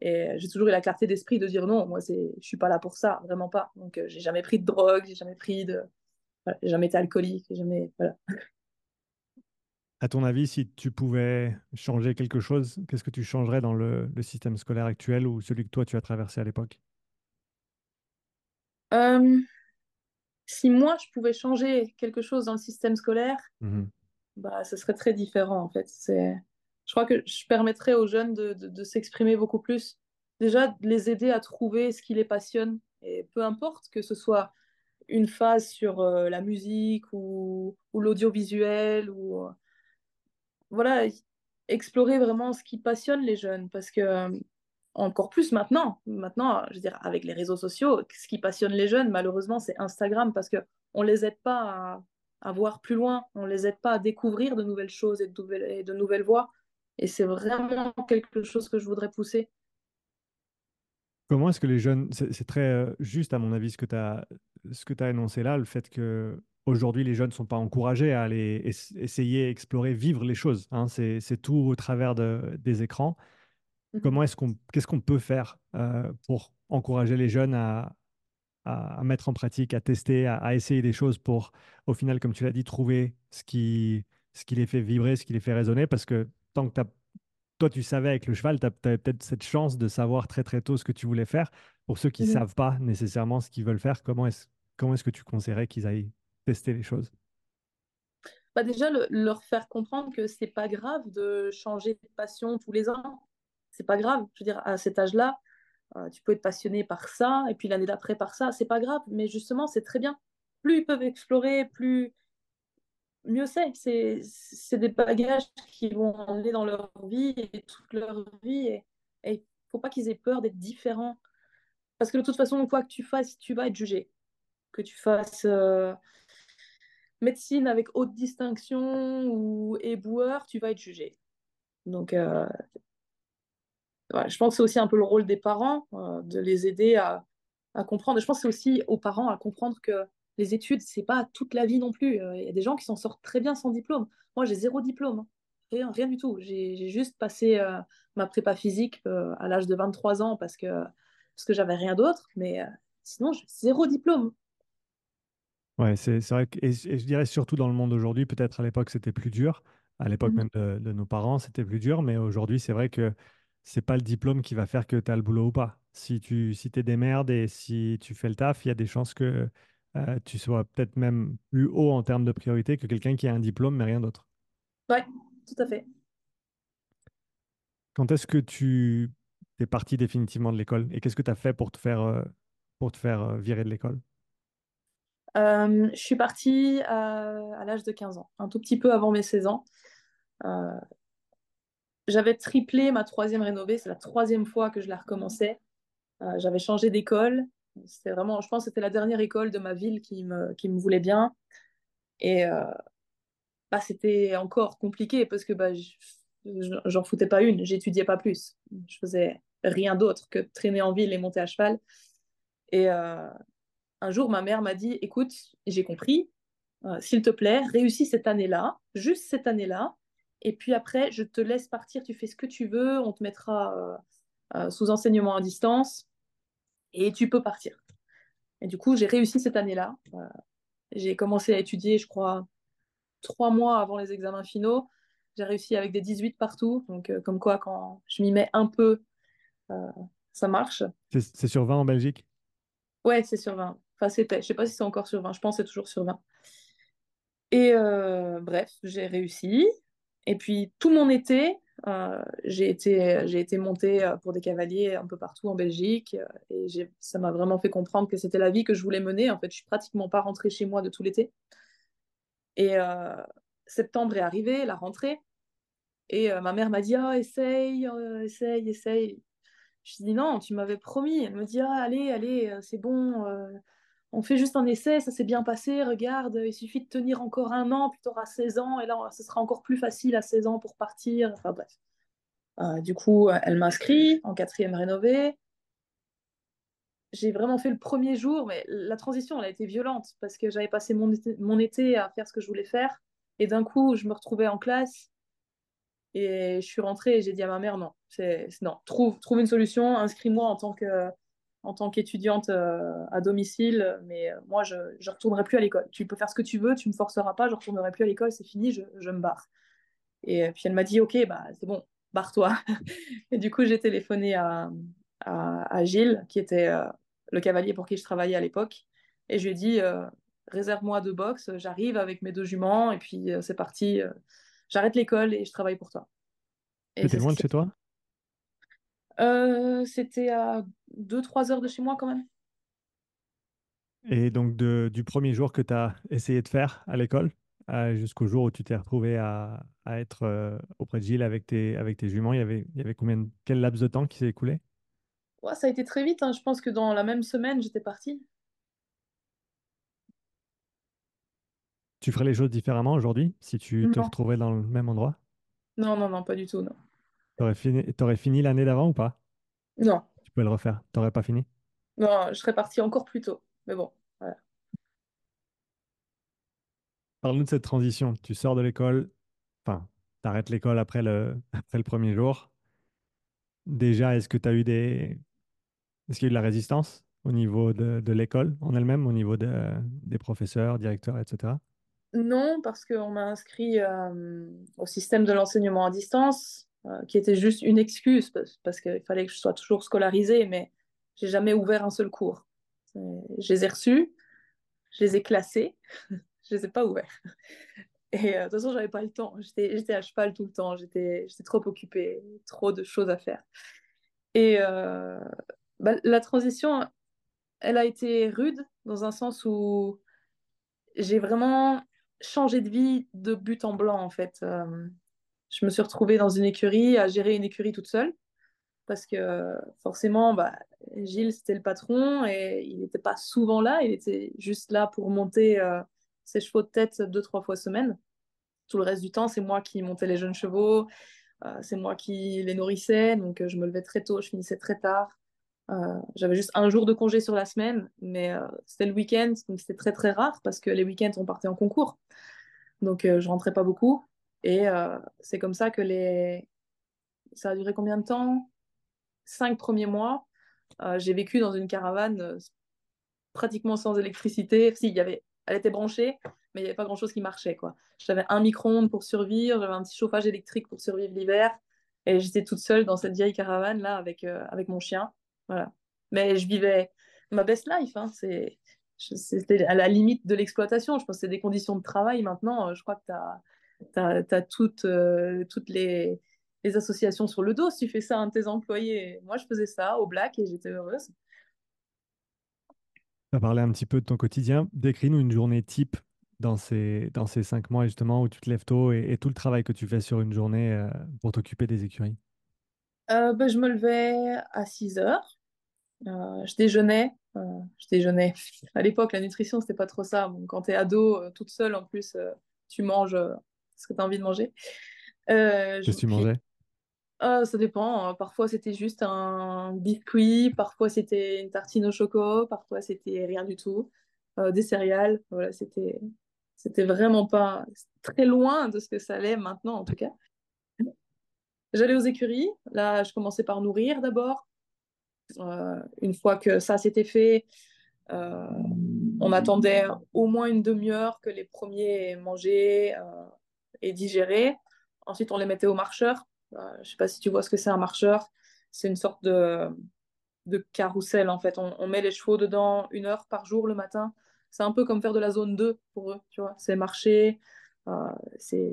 et j'ai toujours eu la clarté d'esprit de dire non, moi, c'est, je suis pas là pour ça, vraiment pas. Donc, euh, j'ai jamais pris de drogue, j'ai jamais pris de, voilà, j'ai jamais été alcoolique, j'ai jamais, voilà. À ton avis, si tu pouvais changer quelque chose, qu'est-ce que tu changerais dans le, le système scolaire actuel ou celui que toi tu as traversé à l'époque? Euh, si moi, je pouvais changer quelque chose dans le système scolaire, Mhm. bah, ce serait très différent en fait. C'est, je crois que je permettrais aux jeunes de, s'exprimer beaucoup plus. Déjà, les aider à trouver ce qui les passionne. Et peu importe que ce soit une phase sur euh, la musique ou, l'audiovisuel ou euh, voilà, explorer vraiment ce qui passionne les jeunes parce que euh, encore plus maintenant, maintenant, je veux dire, avec les réseaux sociaux, ce qui passionne les jeunes, malheureusement, c'est Instagram parce que on les aide pas à, à voir plus loin, on les aide pas à découvrir de nouvelles choses et de nouvelles, et de nouvelles voies. Et c'est vraiment quelque chose que je voudrais pousser. Comment est-ce que les jeunes, c'est très euh, juste à mon avis ce que tu as, ce que tu as énoncé là, le fait que aujourd'hui les jeunes ne sont pas encouragés à aller es- essayer, explorer, vivre les choses. hein. c'est tout au travers de- des écrans. Mhm. Comment est-ce qu'on, qu'est-ce qu'on peut faire euh, pour encourager les jeunes à, à, à mettre en pratique, à tester, à, à essayer des choses pour, au final, comme tu l'as dit, trouver ce qui, ce qui les fait vibrer, ce qui les fait résonner? Parce que tant que toi, tu savais avec le cheval, tu avais peut-être cette chance de savoir très très tôt ce que tu voulais faire. Pour ceux qui ne Mhm. savent pas nécessairement ce qu'ils veulent faire, comment est-ce, comment est-ce que tu conseillerais qu'ils aillent tester les choses? Bah déjà, le- leur faire comprendre que c'est pas grave de changer de passion tous les ans. C'est pas grave. Je veux dire, à cet âge-là, Euh, tu peux être passionné par ça, et puis l'année d'après par ça, c'est pas grave, mais justement, c'est très bien. Plus ils peuvent explorer, plus mieux c'est. C'est des bagages qui vont emmener dans leur vie et toute leur vie, et il faut pas qu'ils aient peur d'être différents. Parce que de toute façon, quoi que tu fasses, tu vas être jugé. Que tu fasses euh, médecine avec haute distinction ou éboueur, tu vas être jugé. Donc, euh, je pense que c'est aussi un peu le rôle des parents, euh, de les aider à, à comprendre. Je pense que c'est aussi aux parents à comprendre que les études, c'est pas toute la vie non plus. Euh, Il y a des gens qui s'en sortent très bien sans diplôme. Moi, j'ai zéro diplôme. hein. Rien, rien du tout. J'ai juste passé euh, ma prépa physique euh, à l'âge de 23 ans parce que, parce que j'avais rien d'autre. Mais euh, sinon, j'ai zéro diplôme. Ouais, c'est vrai que, et, je et je dirais surtout dans le monde aujourd'hui, peut-être à l'époque c'était plus dur, à l'époque Mhm. même de, de nos parents c'était plus dur, mais aujourd'hui c'est vrai que c'est pas le diplôme qui va faire que tu as le boulot ou pas. Si tu si t'es des merdes et si tu fais le taf, il y a des chances que euh, tu sois peut-être même plus haut en termes de priorité que quelqu'un qui a un diplôme mais rien d'autre. Ouais, tout à fait. Quand est-ce que tu es parti définitivement de l'école et qu'est-ce que tu as fait pour te faire, euh, pour te faire euh, virer de l'école? Euh, je suis partie à, à l'âge de 15 ans, un tout petit peu avant mes 16 ans. Euh, j'avais triplé ma troisième rénovée, c'est la troisième fois que je la recommençais. Euh, j'avais changé d'école. C'était vraiment, je pense c'était la dernière école de ma ville qui me, qui me voulait bien. Et euh, bah, c'était encore compliqué parce que bah, j'en foutais pas une, j'étudiais pas plus. Je faisais rien d'autre que traîner en ville et monter à cheval. Et euh, un jour, ma mère m'a dit, écoute, j'ai compris, euh, s'il te plaît, réussis cette année-là, juste cette année-là, et puis après, je te laisse partir, tu fais ce que tu veux, on te mettra sous enseignement à distance, et tu peux partir. Et du coup, j'ai réussi cette année-là. Euh, j'ai commencé à étudier, je crois, trois mois avant les examens finaux. J'ai réussi avec des 18 partout, donc euh, comme quoi, quand je m'y mets un peu, euh, ça marche. C'est sur 20 en Belgique? Ouais, c'est sur 20. Enfin, c'était. Je sais pas si c'est encore sur 20. Je pense que c'est toujours sur 20. Et bref, j'ai réussi. Et puis, tout mon été, j'ai été, été montée euh, pour des cavaliers un peu partout en Belgique. euh, Et ça m'a vraiment fait comprendre que c'était la vie que je voulais mener. En fait, je suis pratiquement pas rentrée chez moi de tout l'été. Et euh, septembre est arrivé, la rentrée. Et euh, ma mère m'a dit, ah, essaye, euh, essaye, essaye. Je dis non, tu m'avais promis. Elle me dit, ah, allez, allez, euh, c'est bon, euh, on fait juste un essai, ça s'est bien passé, regarde, il suffit de tenir encore un an, puis tu auras 16 ans, et là, ce sera encore plus facile à 16 ans pour partir. Enfin bref. Euh, du coup, elle m'inscrit en quatrième rénové. J'ai vraiment fait le premier jour, mais la transition, elle a été violente, parce que j'avais passé mon été, mon été à faire ce que je voulais faire, et d'un coup, je me retrouvais en classe, et je suis rentrée et j'ai dit à ma mère, non, c'est- non, trouve, trouve une solution, inscris-moi en tant que, en tant qu'étudiante euh, à domicile, mais euh, moi, je ne retournerai plus à l'école. Tu peux faire ce que tu veux, tu me forceras pas, je retournerai plus à l'école, c'est fini, je, je me barre. Et euh, puis elle m'a dit, ok, bah c'est bon, barre-toi. Et du coup, j'ai téléphoné à, à, à Gilles, qui était euh, le cavalier pour qui je travaillais à l'époque, et je lui ai dit, euh, réserve-moi deux box, j'arrive avec mes deux juments, et puis euh, c'est parti, j'arrête l'école et je travaille pour toi. C'était loin de chez toi? Euh, c'était à 2-3 heures de chez moi quand même. Et donc, de- du premier jour que tu as essayé de faire à l'école jusqu'au jour où tu t'es retrouvé à, à être euh, auprès de Gilles avec tes, avec tes juments, il y avait, il y avait combien de- quel laps de temps qui s'est écoulé? Ouais, ça a été très vite, hein. Je pense que dans la même semaine, j'étais partie. Tu ferais les choses différemment aujourd'hui si tu te retrouvais dans le même endroit? non, non, non, pas du tout, non. T'aurais fini, t'aurais fini l'année d'avant ou pas? Non, Tu peux le refaire. T'aurais pas fini? non, je serais partie encore plus tôt. Mais bon, voilà. Parle-nous de cette transition. Tu sors de l'école, enfin, t'arrêtes l'école après le, après le premier jour. Déjà, est-ce que tu as eu des, est-ce qu'il y a eu de la résistance au niveau de, de l'école en elle-même, au niveau de- des professeurs, directeurs, etc.? Non, parce qu'on m'a inscrit euh, au système de l'enseignement à distance, qui était juste une excuse, parce, parce qu'il fallait que je sois toujours scolarisée, mais j'ai jamais ouvert un seul cours. C'est- Je les ai reçus, je les ai classés, je les ai pas ouverts. Et euh, de toute façon, j'avais pas le temps. J'étais, à cheval tout le temps. J'étais, trop occupée, trop de choses à faire. Et euh, bah, la transition, elle a été rude dans un sens où j'ai vraiment changé de vie de but en blanc, en fait. Euh, je me suis retrouvée dans une écurie, à gérer une écurie toute seule, parce que forcément, bah, Gilles, c'était le patron et il n'était pas souvent là. Il était juste là pour monter euh, ses chevaux de tête deux, trois fois semaine. Tout le reste du temps, c'est moi qui montais les jeunes chevaux, euh, c'est moi qui les nourrissais, donc euh, je me levais très tôt, je finissais très tard. J'avais juste un jour de congé sur la semaine, mais c'était le week-end, donc c'était très très rare parce que les week-ends on partait en concours, donc je rentrais pas beaucoup. Et euh, c'est comme ça que les... ça a duré combien de temps? Cinq premiers mois, euh, j'ai vécu dans une caravane euh, pratiquement sans électricité. Si, y avait... elle était branchée, mais il n'y avait pas grand-chose qui marchait, quoi. J'avais un micro-ondes pour survivre, j'avais un petit chauffage électrique pour survivre l'hiver, et j'étais toute seule dans cette vieille caravane là avec, avec mon chien. Voilà. Mais je vivais ma best life, hein. C'est... c'était à la limite de l'exploitation. Je pense que c'est des conditions de travail. Maintenant, je crois que tu as, toutes, euh, toutes les, les, associations sur le dos. Si tu fais ça à un de tes employés, moi, je faisais ça au black et j'étais heureuse. Tu as parlé un petit peu de ton quotidien. Décris-nous une journée type dans ces, dans ces cinq mois, justement, où tu te lèves tôt et, tout le travail que tu fais sur une journée euh, pour t'occuper des écuries. Ben, je me levais à 6 heures. je déjeunais euh, je déjeunais. À l'époque, la nutrition, c'était pas trop ça. Bon, quand tu es ado, euh, toute seule, en plus, euh, tu manges ce que tu as envie de manger. Qu'est-ce que tu mangeais? Ah, ça dépend. Hein. Parfois, c'était juste un biscuit. Parfois, c'était une tartine au chocolat. Parfois, c'était rien du tout. des céréales. Voilà, c'était, c'était vraiment pas très loin de ce que ça allait maintenant, en tout cas. J'allais aux écuries. Là, je commençais par nourrir d'abord. Euh, une fois que ça s'était fait, euh, on attendait au moins une demi-heure que les premiers mangé euh, et digéré. Ensuite, on les mettait au marcheur. je ne sais pas si tu vois ce que c'est un marcheur. C'est une sorte de, de carrousel, en fait. On, met les chevaux dedans une heure par jour le matin. C'est un peu comme faire de la zone 2 pour eux, tu vois. C'est marcher. c'est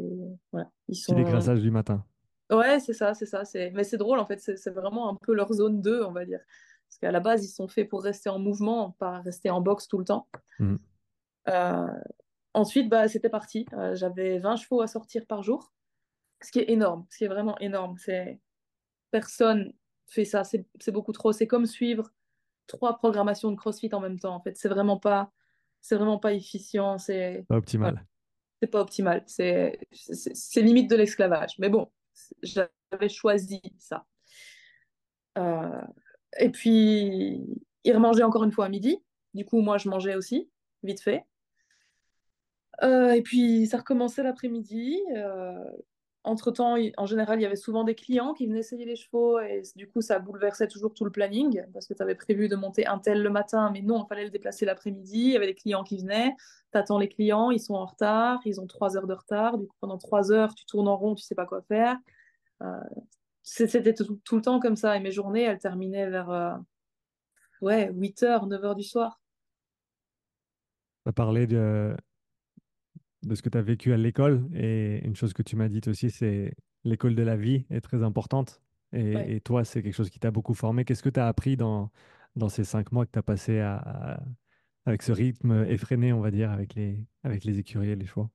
voilà. Ils sont... les du matin. Ouais, c'est ça, c'est ça. Mais c'est drôle, en fait, c'est vraiment un peu leur zone 2, on va dire. Parce qu'à la base, ils sont faits pour rester en mouvement, pas rester en boxe tout le temps. Mmh. Euh, ensuite, bah, c'était parti. Euh, j'avais 20 chevaux à sortir par jour, ce qui est énorme, ce qui est vraiment énorme. C'est Personne fait ça, c'est beaucoup trop. C'est comme suivre trois programmations de CrossFit en même temps, en fait. C'est vraiment pas... C'est vraiment pas efficient, c'est pas optimal. C'est pas optimal, c'est limite de l'esclavage. Mais bon, j'avais choisi ça. Euh, et puis, il remangeait encore une fois à midi. Du coup, moi, je mangeais aussi, vite fait. Euh, et puis, ça recommençait l'après-midi. Euh, entre-temps, en général, il y avait souvent des clients qui venaient essayer les chevaux et du coup, ça bouleversait toujours tout le planning parce que tu avais prévu de monter un tel le matin, mais non, il fallait le déplacer l'après-midi. Il y avait des clients qui venaient. Tu attends les clients, ils sont en retard, ils ont trois heures de retard. Du coup, pendant trois heures, tu tournes en rond, tu sais pas quoi faire. Euh, c'était tout, le temps comme ça. Et mes journées, elles terminaient vers ouais, 8h, 9h du soir. Tu as parlé de, de ce que tu as vécu à l'école. Et une chose que tu m'as dit aussi, c'est l'école de la vie est très importante. Et, toi, c'est quelque chose qui t'a beaucoup formé. Qu'est-ce que tu as appris dans, dans ces cinq mois que tu as passé à, avec ce rythme effréné, on va dire, avec les, avec les écuries et les choix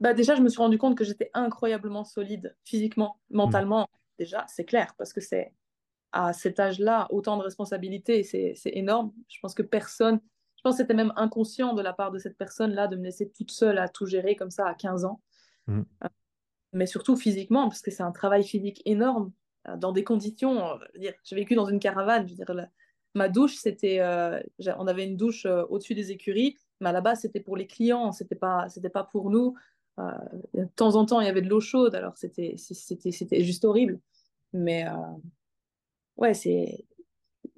bah déjà, je me suis rendu compte que j'étais incroyablement solide physiquement, mentalement. Déjà, c'est clair, parce que c'est à cet âge-là, autant de responsabilités, c'est énorme. Je pense que personne, je pense que c'était même inconscient de la part de cette personne-là de me laisser toute seule à tout gérer comme ça à 15 ans. Mmh. Euh, mais surtout physiquement, parce que c'est un travail physique énorme, euh, dans des conditions. J'ai vécu dans une caravane. Je veux dire, ma douche, c'était. Euh, on avait une douche au-dessus des écuries mais à la base, c'était pour les clients, c'était pas, c'était pas pour nous. Euh, de temps en temps, il y avait de l'eau chaude, alors c'était, c'était, c'était juste horrible. Mais euh, ouais, c'est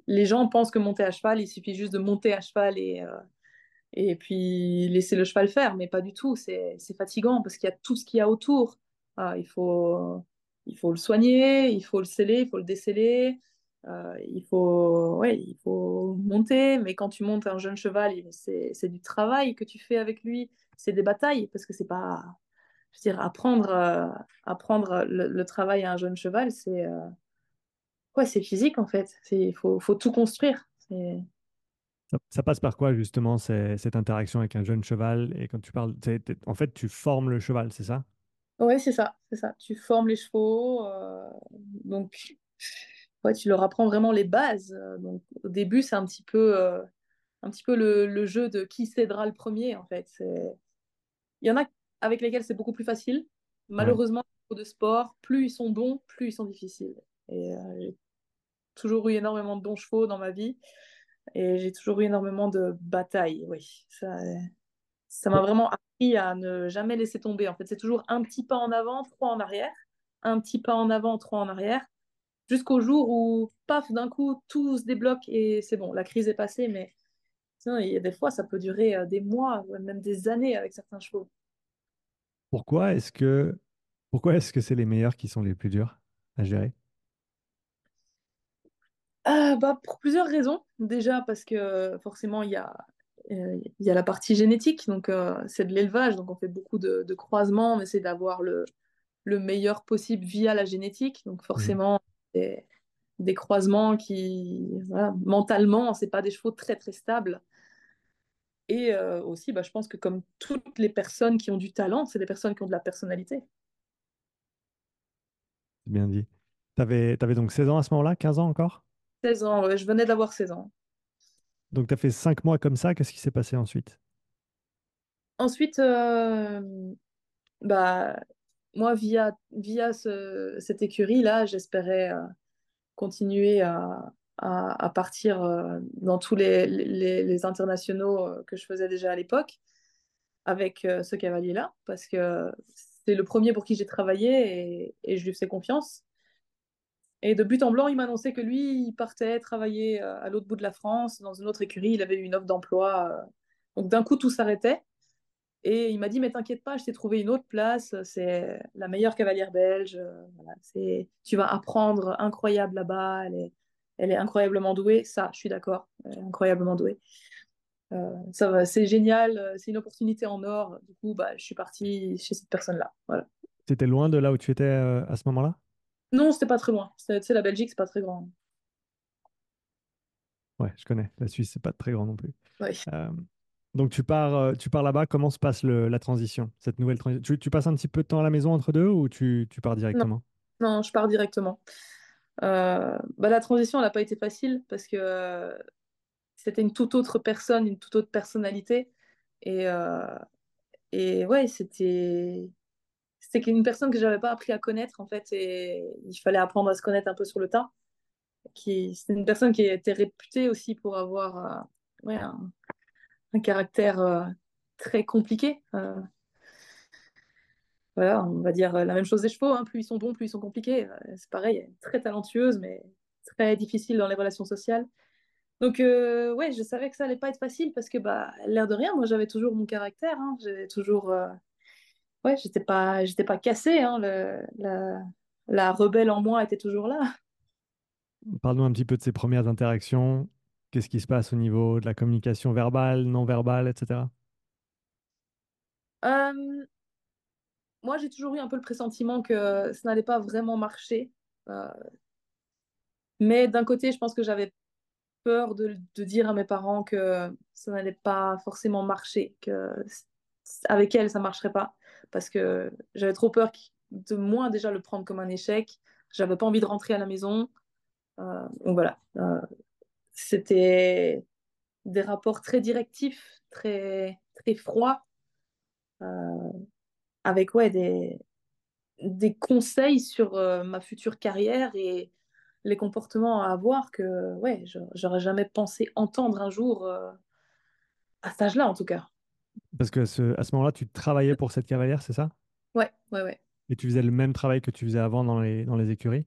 les gens pensent que monter à cheval, il suffit juste de monter à cheval et, euh, et puis laisser le cheval faire, mais pas du tout. C'est, fatigant parce qu'il y a tout ce qu'il y a autour. il, faut, il faut le soigner, il faut le sceller, il faut le déceler. Euh, il, faut, ouais, il faut monter, mais quand tu montes un jeune cheval, c'est du travail que tu fais avec lui, c'est des batailles, parce que c'est pas. Je veux dire, apprendre, euh, apprendre le, travail à un jeune cheval, c'est euh, ouais, c'est physique en fait. Il faut, faut, tout construire. Ça, ça, passe par quoi justement cette interaction avec un jeune cheval Et quand tu parles, en fait, tu formes le cheval, c'est ça? Oui, c'est ça, c'est ça. Tu formes les chevaux. donc, tu leur apprends vraiment les bases. Euh, donc, au début, c'est un petit peu, euh, un petit peu le, jeu de qui cédera le premier, en fait. Il y en a avec lesquels c'est beaucoup plus facile. Malheureusement, de sport, plus ils sont bons, plus ils sont difficiles. Et euh, j'ai toujours eu énormément de bons chevaux dans ma vie. Et j'ai toujours eu énormément de batailles, oui. Ça, ça m'a vraiment appris à ne jamais laisser tomber. En fait, c'est toujours un petit pas en avant, trois en arrière. Un petit pas en avant, trois en arrière jusqu'au jour où, paf, d'un coup, tout se débloque et c'est bon, la crise est passée, mais il y a des fois, ça peut durer euh, des mois, même des années avec certains chevaux. Pourquoi est-ce que pourquoi est-ce que c'est les meilleurs qui sont les plus durs à gérer? Euh, bah, Pour plusieurs raisons. Déjà parce que forcément, il y a, il y a la partie génétique, donc c'est de l'élevage, donc on fait beaucoup de, de croisements, on essaie d'avoir le, le meilleur possible via la génétique. Donc Mhm. forcément, des, des croisements qui, voilà, mentalement, c'est pas des chevaux très très stables. Et euh, aussi, bah, je pense que comme toutes les personnes qui ont du talent, c'est des personnes qui ont de la personnalité. C'est bien dit. T'avais, t'avais donc 16 ans à ce moment-là, 15 ans encore? 16 ans, ouais, je venais d'avoir 16 ans. Donc tu as fait 5 mois comme ça, qu'est-ce qui s'est passé ensuite? Ensuite, euh, bah, moi, via, via ce- cette écurie-là, j'espérais euh, continuer à, à, à partir euh, dans tous les, les, les internationaux que je faisais déjà à l'époque avec ce cavalier-là, parce que c'est le premier pour qui j'ai travaillé et, et je lui faisais confiance. Et de but en blanc, il m'a annoncé que lui, il partait travailler euh, à l'autre bout de la France, dans une autre écurie. Il avait eu une offre d'emploi. euh. Donc d'un coup, tout s'arrêtait. Et il m'a dit, mais t'inquiète pas, je t'ai trouvé une autre place. C'est la meilleure cavalière belge. Euh, c'est... Tu vas apprendre incroyable là-bas. Elle est... Incroyablement douée. Ça, je suis d'accord. Elle est incroyablement douée. Ça va, c'est génial. C'est une opportunité en or. Du coup, bah, je suis partie chez cette personne-là. Voilà. C'était loin de là où tu étais à ce moment-là? Non, c'était pas très loin. C'est, tu sais, la Belgique, c'est pas très grand. Ouais, je connais. La Suisse, c'est pas très grand non plus. Ouais. Euh, donc tu pars, euh, tu pars là-bas, comment se passe le- la transition, cette nouvelle transition? Tu, tu passes un petit peu de temps à la maison entre deux ou tu, tu pars directement? non, je pars directement. Euh, bah, la transition, elle n'a pas été facile parce que euh, c'était une toute autre personne, une toute autre personnalité. Et, et ouais, c'était c'était une personne que j'avais pas appris à connaître en fait. Et il fallait apprendre à se connaître un peu sur le tas. Qui, c'est une personne qui était réputée aussi pour avoir euh, un, caractère euh, très compliqué. Euh, voilà, on va dire la même chose des chevaux. hein. Plus ils sont bons, plus ils sont compliqués. C'est pareil, très talentueuse, mais très difficile dans les relations sociales. Donc, ouais, je savais que ça allait pas être facile parce que, bah, l'air de rien, moi, j'avais toujours mon caractère. hein. J'avais toujours. Ouais, j'étais pas, j'étais pas cassée. hein. Le- la, la rebelle en moi était toujours là. Parle-nous un petit peu de ces premières interactions. Qu'est-ce qui se passe au niveau de la communication verbale, non verbale, etc. Euh, moi, j'ai toujours eu un peu le pressentiment que ça n'allait pas vraiment marcher. Euh, mais d'un côté, je pense que j'avais peur de, de dire à mes parents que ça n'allait pas forcément marcher, que avec elle, ça marcherait pas. Parce que j'avais trop peur de moi déjà le prendre comme un échec. J'avais pas envie de rentrer à la maison. Euh, donc voilà. Euh, c'était des rapports très directifs, très, très froids, euh, avec ouais, des, des conseils sur ma future carrière et les comportements à avoir que ouais, j'aurais jamais pensé entendre un jour, à cet âge-là en tout cas. Parce que ce- à ce moment-là, tu travaillais pour cette cavalière, c'est ça? Ouais, ouais, ouais. Et tu faisais le même travail que tu faisais avant dans les, dans les écuries?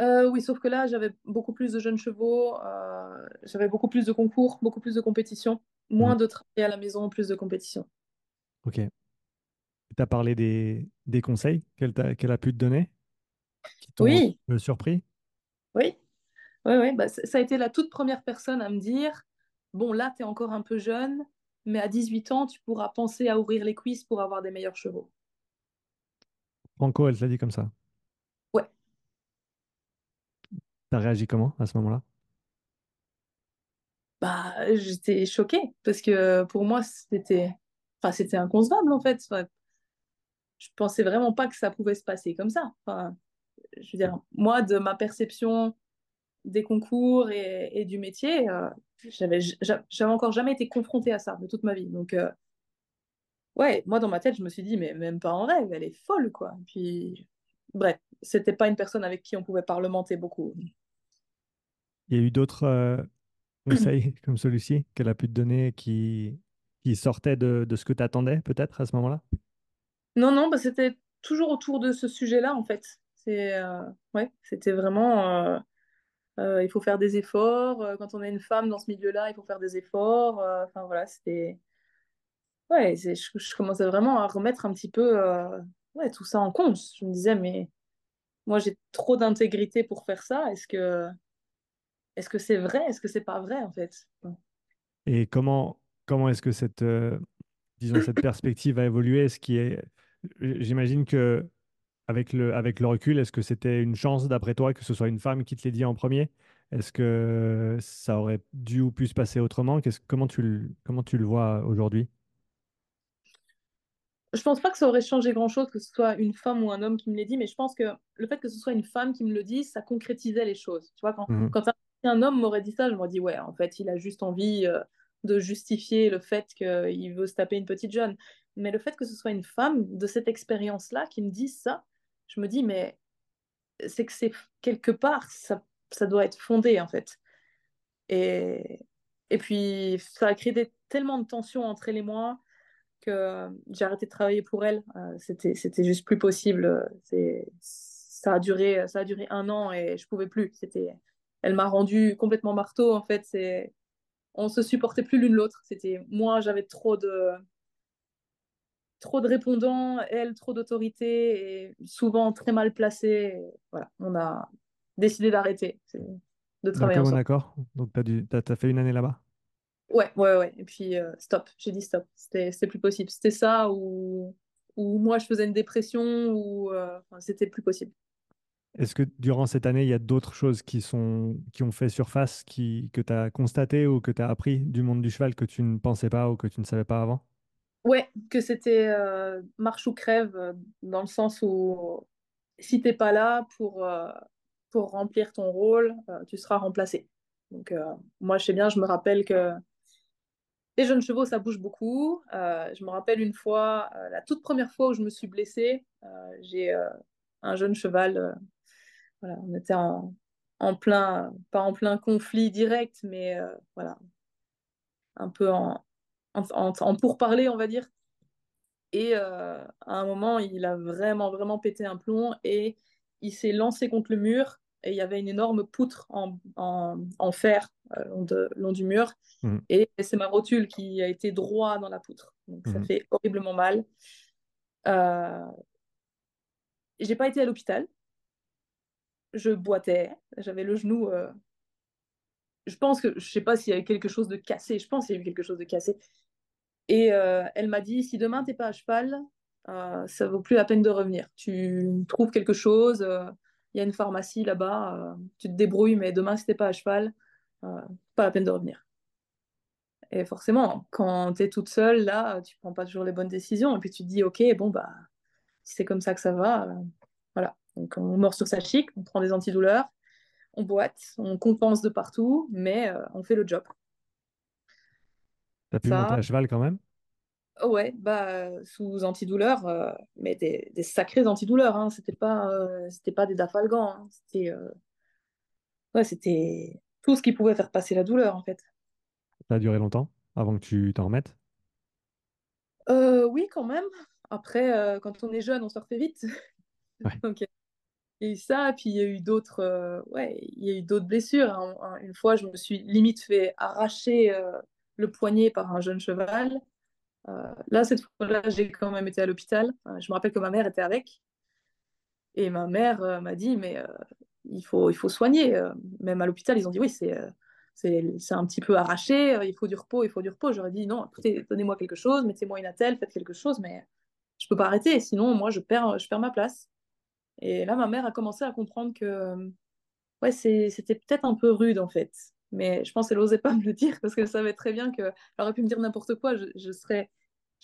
Euh, oui, sauf que là, j'avais beaucoup plus de jeunes chevaux, euh, j'avais beaucoup plus de concours, beaucoup plus de compétitions, moins de travail à la maison, plus de compétitions. Ok. Tu as parlé des, des conseils qu'elle a pu te donner, qui t'ont Oui, surpris? oui, oui, oui. Bah, ça a été la toute première personne à me dire, bon, là, tu es encore un peu jeune, mais à 18 ans, tu pourras penser à ouvrir les cuisses pour avoir des meilleurs chevaux. Franco, elle te l'a dit comme ça? Ouais, T'as réagi comment à ce moment-là? bah, j'étais choquée parce que pour moi, c'était, enfin, c'était inconcevable en fait. Enfin, je pensais vraiment pas que ça pouvait se passer comme ça. Enfin, je veux dire, moi, de ma perception des concours et, et du métier, euh, j'avais, j'a- j'avais encore jamais été confrontée à ça de toute ma vie. Donc, euh, ouais, moi, dans ma tête, je me suis dit, mais même pas en rêve, elle est folle, quoi. Puis, bref, c'était pas une personne avec qui on pouvait parlementer beaucoup. Il y a eu d'autres euh, conseils comme celui-ci qu'elle a pu te donner qui, qui sortaient de, de ce que tu attendais peut-être à ce moment-là? Non, non, bah, c'était toujours autour de ce sujet-là, en fait. C'est, ouais, c'était vraiment, il faut faire des efforts. Euh, Quand on est une femme dans ce milieu-là, il faut faire des efforts. Euh, Enfin, voilà, c'était, ouais, je, commençais vraiment à remettre un petit peu, euh, ouais, tout ça en compte. Je me disais, mais moi, j'ai trop d'intégrité pour faire ça. Est-ce que, est-ce que c'est vrai? Est-ce que c'est pas vrai, en fait? Et comment, comment est-ce que cette, euh, disons, cette perspective a évolué? Ce qui est, j'imagine que avec le, avec le recul, est-ce que c'était une chance d'après toi que ce soit une femme qui te l'ait dit en premier? Est-ce que ça aurait dû ou pu se passer autrement? Comment tu le, comment tu le vois aujourd'hui? Je pense pas que ça aurait changé grand-chose que ce soit une femme ou un homme qui me l'ait dit, mais je pense que le fait que ce soit une femme qui me le dise, ça concrétisait les choses. Tu vois, quand, quand un, un homme m'aurait dit ça, je m'aurais dit, ouais, en fait, il a juste envie euh, de justifier le fait qu'il veut se taper une petite jeune. Mais le fait que ce soit une femme de cette expérience-là qui me dise ça, je me dis, mais c'est que c'est quelque part, ça, ça doit être fondé, en fait. Et, et puis, ça a créé tellement de tensions entre elle et moi que euh, j'ai arrêté de travailler pour elle. Euh, c'était, juste plus possible. Ça a duré, ça a duré un an et je pouvais plus. C'était, elle m'a rendu complètement marteau. En fait, on se supportait plus l'une l'autre. C'était moi, j'avais trop de, trop de répondants, elle trop d'autorité et souvent très mal placée. Et voilà, on a décidé d'arrêter, de travailler ensemble. accord. Donc, tu as fait une année là-bas? Ouais, ouais, ouais. Et puis, euh, stop. J'ai dit stop. C'était, c'était plus possible. C'était ça ou, ou moi, je faisais une dépression ou euh, enfin, c'était plus possible. Est-ce que durant cette année, il y a d'autres choses qui sont, qui ont fait surface, qui, que tu as constaté ou que tu as appris du monde du cheval que tu ne pensais pas ou que tu ne savais pas avant? Ouais, que c'était euh, marche ou crève euh, dans le sens où si t'es pas là pour, euh, pour remplir ton rôle, tu seras remplacé. Donc, moi, je sais bien, je me rappelle que les jeunes chevaux, ça bouge beaucoup. Je me rappelle une fois, la toute première fois où je me suis blessée, j'ai un jeune cheval Voilà, on était en, en plein, pas en plein conflit direct, mais voilà, un peu en, en, en, en pourparler, on va dire. Et euh, à un moment, il a vraiment, vraiment pété un plomb et il s'est lancé contre le mur. Et il y avait une énorme poutre en, en, en fer euh, long, de, long du mur. Mhm, Et c'est ma rotule qui a été droit dans la poutre. Donc ça mhm. fait horriblement mal. Euh, j'ai pas été à l'hôpital. Je boitais. J'avais le genou euh, je pense que, je sais pas s'il y avait quelque chose de cassé, je pense qu'il y a eu quelque chose de cassé. Et euh, elle m'a dit, si demain t'es pas à cheval, euh, ça vaut plus la peine de revenir. Tu trouves quelque chose, euh, il y a une pharmacie là-bas, euh, tu te débrouilles, mais demain si t'es pas à cheval, euh, pas la peine de revenir. Et forcément, quand t'es toute seule, là, tu prends pas toujours les bonnes décisions, et puis tu te dis, ok, bon, bah, si c'est comme ça que ça va, euh, voilà. Donc on mord sur sa chic, on prend des antidouleurs, on boite, on compense de partout, mais euh, on fait le job. T'as pu monter à cheval quand même? Ouais, bah, sous antidouleur, euh, mais des, des sacrés antidouleurs, hein. C'était pas, euh, c'était pas des dafalgans, hein. C'était, euh, ouais, c'était tout ce qui pouvait faire passer la douleur, en fait. Ça a duré longtemps avant que tu t'en remettes? Euh, oui, quand même. Après, quand on est jeune, on se refait vite. Ouais. Donc, il y a eu ça, puis il y a eu d'autres, euh, ouais, il y a eu d'autres blessures. hein. Un- Une fois, je me suis limite fait arracher euh, le poignet par un jeune cheval. Euh, là, cette fois-là, j'ai quand même été à l'hôpital. Euh, je me rappelle que ma mère était avec. Et ma mère euh, m'a dit, mais il faut, il faut soigner. Même à l'hôpital, ils ont dit, oui, c'est un petit peu arraché, il faut du repos, il faut du repos. J'aurais dit, non, écoutez, donnez-moi quelque chose, mettez-moi une attelle, faites quelque chose, mais je peux pas arrêter, sinon moi, je perds, je perds ma place. Et là, ma mère a commencé à comprendre que ouais, c'était peut-être un peu rude, en fait. Mais je pense qu'elle n'osait pas me le dire parce qu'elle savait très bien qu'elle aurait pu me dire n'importe quoi. Je, je serais,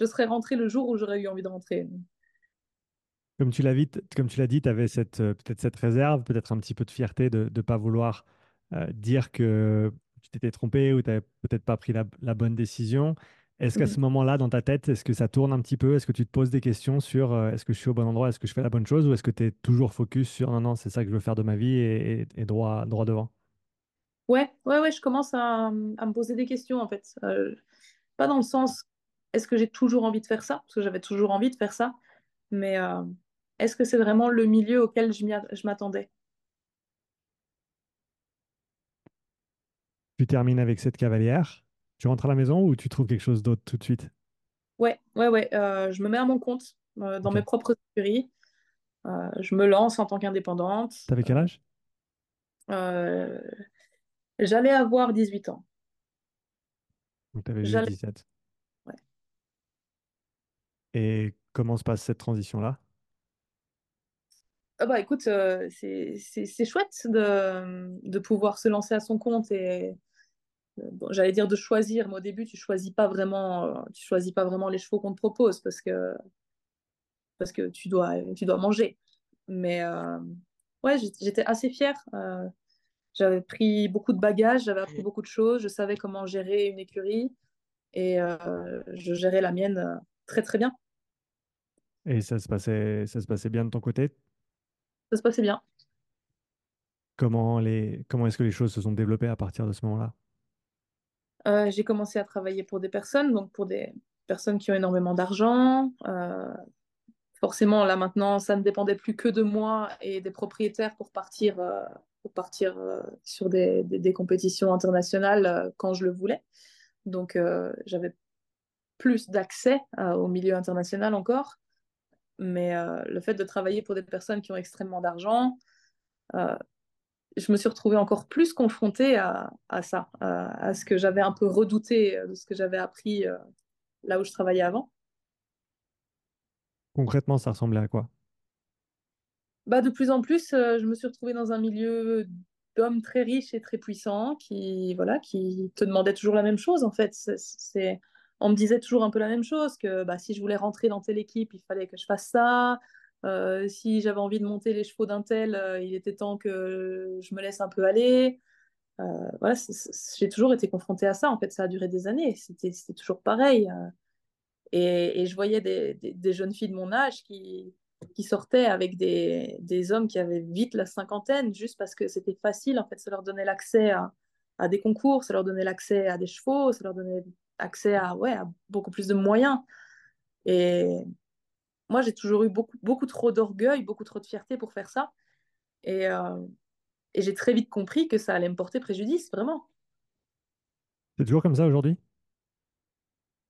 je serais rentrée le jour où j'aurais eu envie de rentrer. Comme tu l'as vite- comme tu l'as dit, tu avais cette, euh, peut-être cette réserve, peut-être un petit peu de fierté de ne pas vouloir euh, dire que tu t'étais trompé ou tu n'avais peut-être pas pris la, la bonne décision. Est-ce qu'à Mhm. ce moment-là, dans ta tête, est-ce que ça tourne un petit peu? Est-ce que tu te poses des questions sur euh, est-ce que je suis au bon endroit? Est-ce que je fais la bonne chose? Ou est-ce que tu es toujours focus sur non, non, c'est ça que je veux faire de ma vie et, et- et droit, droit devant? Ouais, ouais, ouais, je commence à, à me poser des questions en fait. Euh, pas dans le sens, est-ce que j'ai toujours envie de faire ça? Parce que j'avais toujours envie de faire ça, mais euh, est-ce que c'est vraiment le milieu auquel je m'attendais? Tu termines avec cette cavalière, tu rentres à la maison ou tu trouves quelque chose d'autre tout de suite? Ouais, ouais, ouais, euh, je me mets à mon compte dans mes propres écuries. Je me lance en tant qu'indépendante. T'avais quel âge? J'allais avoir 18 ans. Donc, tu avais juste J'allais. 17. ouais. Et comment se passe cette transition-là? Ah bah écoute, euh, c'est chouette de, de pouvoir se lancer à son compte et euh, bon, j'allais dire de choisir, mais au début tu choisis pas vraiment, euh, tu choisis pas vraiment les chevaux qu'on te propose parce que parce que tu dois tu dois manger. Mais ouais, j'étais assez fière. J'avais pris beaucoup de bagages, j'avais appris beaucoup de choses, je savais comment gérer une écurie et euh, je gérais la mienne euh, très très bien. Et ça se passait, ça se passait bien de ton côté? Ça se passait bien. Comment les, comment est-ce que les choses se sont développées à partir de ce moment-là? Euh, j'ai commencé à travailler pour des personnes, donc pour des personnes qui ont énormément d'argent. Euh, forcément, là maintenant, ça ne dépendait plus que de moi et des propriétaires pour partir, euh, partir euh, sur des, compétitions internationales euh, quand je le voulais. Donc, euh, j'avais plus d'accès au milieu international encore. Mais le fait de travailler pour des personnes qui ont extrêmement d'argent, je me suis retrouvée encore plus confrontée à, ça, à, à ce que j'avais un peu redouté de ce que j'avais appris là où je travaillais avant. Concrètement, ça ressemblait à quoi? Bah, de plus en plus, euh, je me suis retrouvée dans un milieu d'hommes très riches et très puissants qui, voilà, qui te demandaient toujours la même chose, en fait. On me disait toujours un peu la même chose, que bah, si je voulais rentrer dans telle équipe, il fallait que je fasse ça. Euh, si j'avais envie de monter les chevaux d'un tel, euh, il était temps que je me laisse un peu aller. Voilà, j'ai toujours été confrontée à ça. En fait, ça a duré des années. C'était, toujours pareil. Et, et je voyais des- des jeunes filles de mon âge qui, qui sortaient avec des, des hommes qui avaient vite la cinquantaine, juste parce que c'était facile. En fait, ça leur donnait l'accès à, à des concours, ça leur donnait l'accès à des chevaux, ça leur donnait accès à, ouais, à beaucoup plus de moyens. Et moi, j'ai toujours eu beaucoup, beaucoup trop d'orgueil, beaucoup trop de fierté pour faire ça. Et, euh, et j'ai très vite compris que ça allait me porter préjudice, vraiment. C'est toujours comme ça aujourd'hui?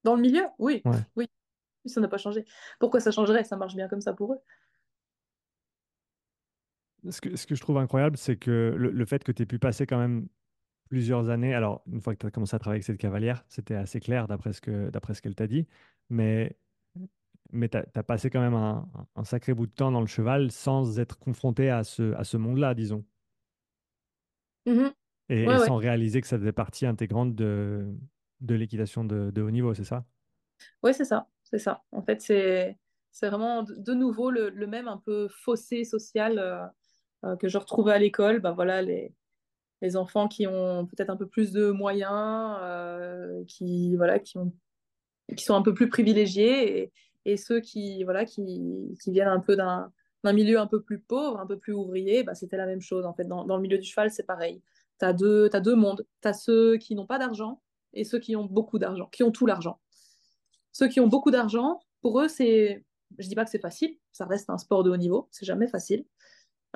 Dans le milieu, oui, Ouais. oui, ça n'a pas changé. Pourquoi ça changerait? Ça marche bien comme ça pour eux. Ce que, ce que je trouve incroyable, c'est que le, le fait que tu aies pu passer quand même plusieurs années, alors une fois que tu as commencé à travailler avec cette cavalière, c'était assez clair d'après ce qu'elle t'a dit, mais, mais tu as, passé quand même un, un sacré bout de temps dans le cheval sans être confronté à ce, à ce monde-là, disons, Mhm. et, et Ouais, ouais. sans réaliser que ça faisait partie intégrante de, de l'équitation de, de haut niveau, c'est ça? Oui, c'est ça, c'est ça. En fait, c'est c'est vraiment de nouveau le, même un peu fossé social euh, euh, que je retrouvais à l'école. Bah voilà, les, enfants qui ont peut-être un peu plus de moyens, euh, qui voilà, qui ont qui sont un peu plus privilégiés et, ceux qui voilà qui, viennent un peu d'un milieu un peu plus pauvre, un peu plus ouvrier, bah, c'était la même chose en fait. Dans, le milieu du cheval, c'est pareil. Tu as deux, t'as deux mondes. Tu ceux qui n'ont pas d'argent et ceux qui ont beaucoup d'argent, qui ont tout l'argent. Ceux qui ont beaucoup d'argent, pour eux, c'est. Je dis pas que c'est facile, ça reste un sport de haut niveau, c'est jamais facile.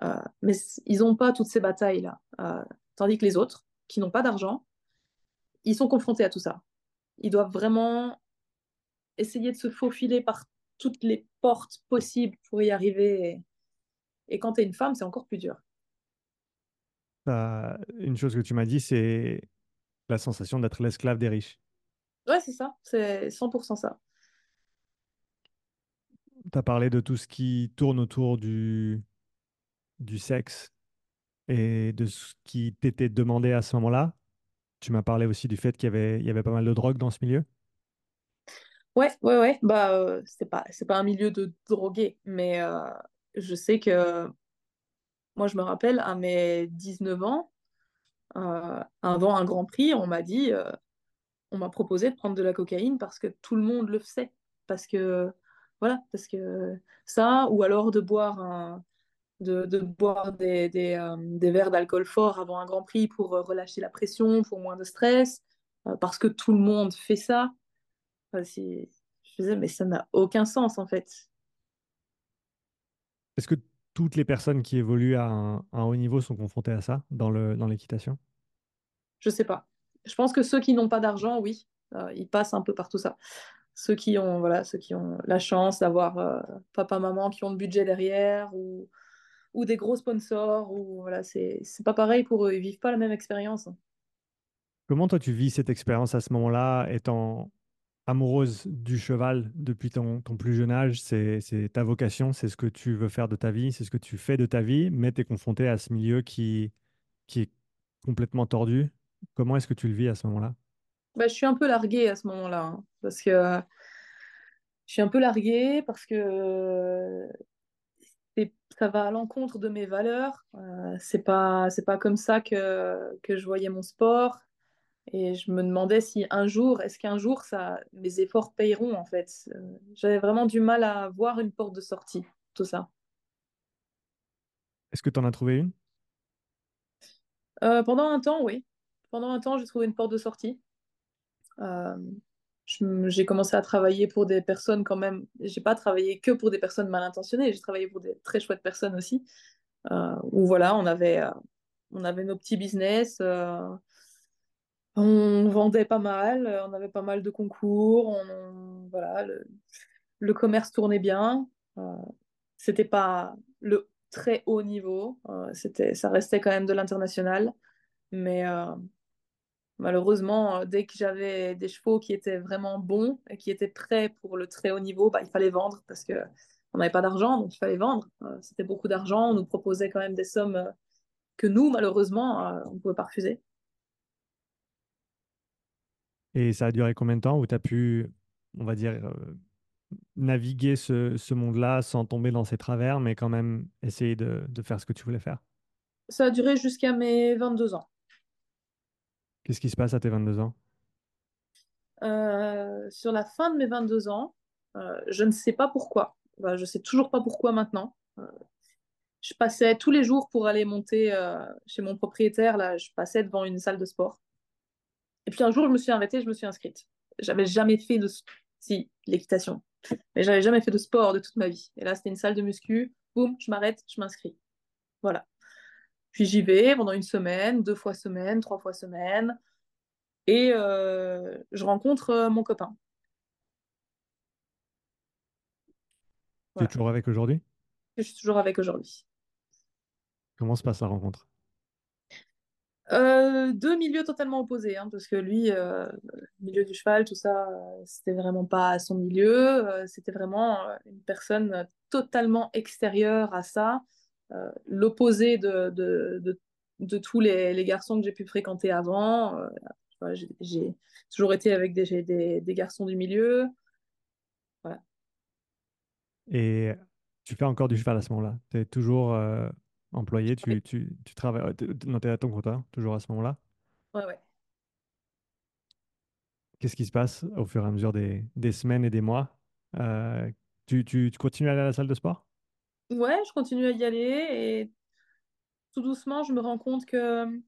Euh, mais ils n'ont pas toutes ces batailles-là. Euh, tandis que les autres, qui n'ont pas d'argent, ils sont confrontés à tout ça. Ils doivent vraiment essayer de se faufiler par toutes les portes possibles pour y arriver. Et, quand tu es une femme, c'est encore plus dur. Une chose que tu m'as dit, c'est la sensation d'être l'esclave des riches. Ouais, c'est ça, c'est 100% ça. Tu as parlé de tout ce qui tourne autour du, du sexe et de ce qui t'était demandé à ce moment-là. Tu m'as parlé aussi du fait qu'il y avait, il y avait pas mal de drogue dans ce milieu. Ouais, ouais, ouais. Bah, euh, c'est pas, c'est pas un milieu de drogués, mais euh, je sais que moi, je me rappelle à mes 19 ans, euh, avant un Grand Prix, on m'a dit, euh, on m'a proposé de prendre de la cocaïne parce que tout le monde le faisait. Parce que, voilà, parce que ça, ou alors de boire, un, de, de boire des, des, euh, des verres d'alcool fort avant un Grand Prix pour euh, relâcher la pression, pour moins de stress, euh, parce que tout le monde fait ça. Enfin, je disais, mais ça n'a aucun sens en fait. Est-ce que toutes les personnes qui évoluent à un, à un haut niveau sont confrontées à ça dans le, dans l'équitation? Je sais pas. Je pense que ceux qui n'ont pas d'argent, oui, euh, ils passent un peu par tout ça. Ceux qui ont, voilà, ceux qui ont la chance d'avoir euh, papa, maman qui ont le budget derrière ou, ou des gros sponsors, ou voilà, c'est pas pareil pour eux. Ils vivent pas la même expérience. Comment toi tu vis cette expérience à ce moment-là, étant amoureuse du cheval depuis ton, plus jeune âge? C'est, c'est ta vocation, c'est ce que tu veux faire de ta vie, c'est ce que tu fais de ta vie, mais tu es confronté à ce milieu qui, qui est complètement tordu? Comment est-ce que tu le vis à ce moment-là? Bah, je suis un peu larguée à ce moment-là, hein, parce que je suis un peu larguée parce que ça va à l'encontre de mes valeurs. Euh, c'est pas, c'est pas comme ça que, que je voyais mon sport. Et je me demandais si un jour, est-ce qu'un jour, ça, mes efforts payeront en fait? Euh, J'avais vraiment du mal à voir une porte de sortie, tout ça. Est-ce que tu en as trouvé une? Euh, pendant un temps, oui. Pendant un temps, j'ai trouvé une porte de sortie. Euh, j'ai commencé à travailler pour des personnes quand même. J'ai pas travaillé que pour des personnes mal intentionnées. J'ai travaillé pour des très chouettes personnes aussi. Euh, où voilà, on avait, euh, on avait nos petits business. euh, on vendait pas mal. On avait pas mal de concours. On, on- voilà, le, le commerce tournait bien. C'était pas le très haut niveau. C'était, ça restait quand même de l'international. Mais Malheureusement, euh, dès que j'avais des chevaux qui étaient vraiment bons et qui étaient prêts pour le très haut niveau, bah, il fallait vendre parce que on n'avait pas d'argent, donc il fallait vendre. Euh, c'était beaucoup d'argent. On nous proposait quand même des sommes euh, que nous, malheureusement, euh, on ne pouvait pas refuser. Et ça a duré combien de temps où tu as pu, on va dire, euh, naviguer ce, ce monde-là sans tomber dans ses travers, mais quand même essayer de, de faire ce que tu voulais faire? Ça a duré jusqu'à mes 22 ans. Qu'est-ce qui se passe à tes 22 ans? Euh, sur la fin de mes 22 ans, euh, je ne sais pas pourquoi. Bah, je sais toujours pas pourquoi maintenant. Euh, je passais tous les jours pour aller monter chez mon propriétaire. Là, je passais devant une salle de sport. Et puis un jour, je me suis arrêtée, je me suis inscrite. J'avais jamais fait de... Si, l'équitation. Mais j'avais jamais fait de sport de toute ma vie. Et là, c'était une salle de muscu. Boum, je m'arrête, je m'inscris. Voilà. Puis j'y vais pendant une semaine, deux fois semaine, trois fois semaine. Et euh, je rencontre euh, mon copain. Tu es toujours avec aujourd'hui? Je suis toujours avec aujourd'hui. Comment se passe la rencontre? Euh, deux milieux totalement opposés, hein, parce que lui, euh, milieu du cheval, tout ça, euh, c'était vraiment pas son milieu. c'était vraiment une personne totalement extérieure à ça, l'opposé de, de, de, de tous les, les garçons que j'ai pu fréquenter avant. Euh, voilà, j'ai toujours été avec des, des, des garçons du milieu. Voilà. Et tu fais encore du cheval à ce moment-là? Tu es toujours euh, employé, tu, tu, tu travailles, euh, non, t'es à ton compte, hein, toujours à ce moment-là? ouais, ouais. Qu'est-ce qui se passe au fur et à mesure des, des semaines et des mois? Euh, tu, tu, tu continues à aller à la salle de sport? Ouais, je continue à y aller et tout doucement, je me rends compte que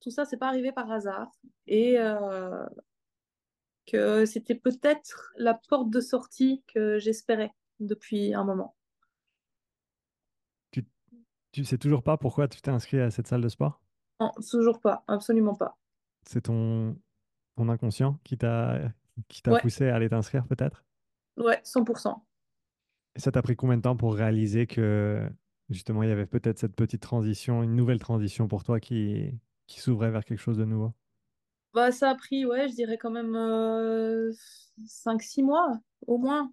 tout ça, c'est pas arrivé par hasard. Et euh, que c'était peut-être la porte de sortie que j'espérais depuis un moment. Tu, tu sais toujours pas pourquoi tu t'es inscrit à cette salle de sport? Non, toujours pas, absolument pas. C'est ton, ton inconscient qui t'a qui t'a Ouais, poussé à aller t'inscrire peut-être? ouais, 100%. Ça t'a pris combien de temps pour réaliser que justement il y avait peut-être cette petite transition, une nouvelle transition pour toi qui, s'ouvrait vers quelque chose de nouveau? Bah, ça a pris, ouais, je dirais quand même euh, 5-6 mois, au moins.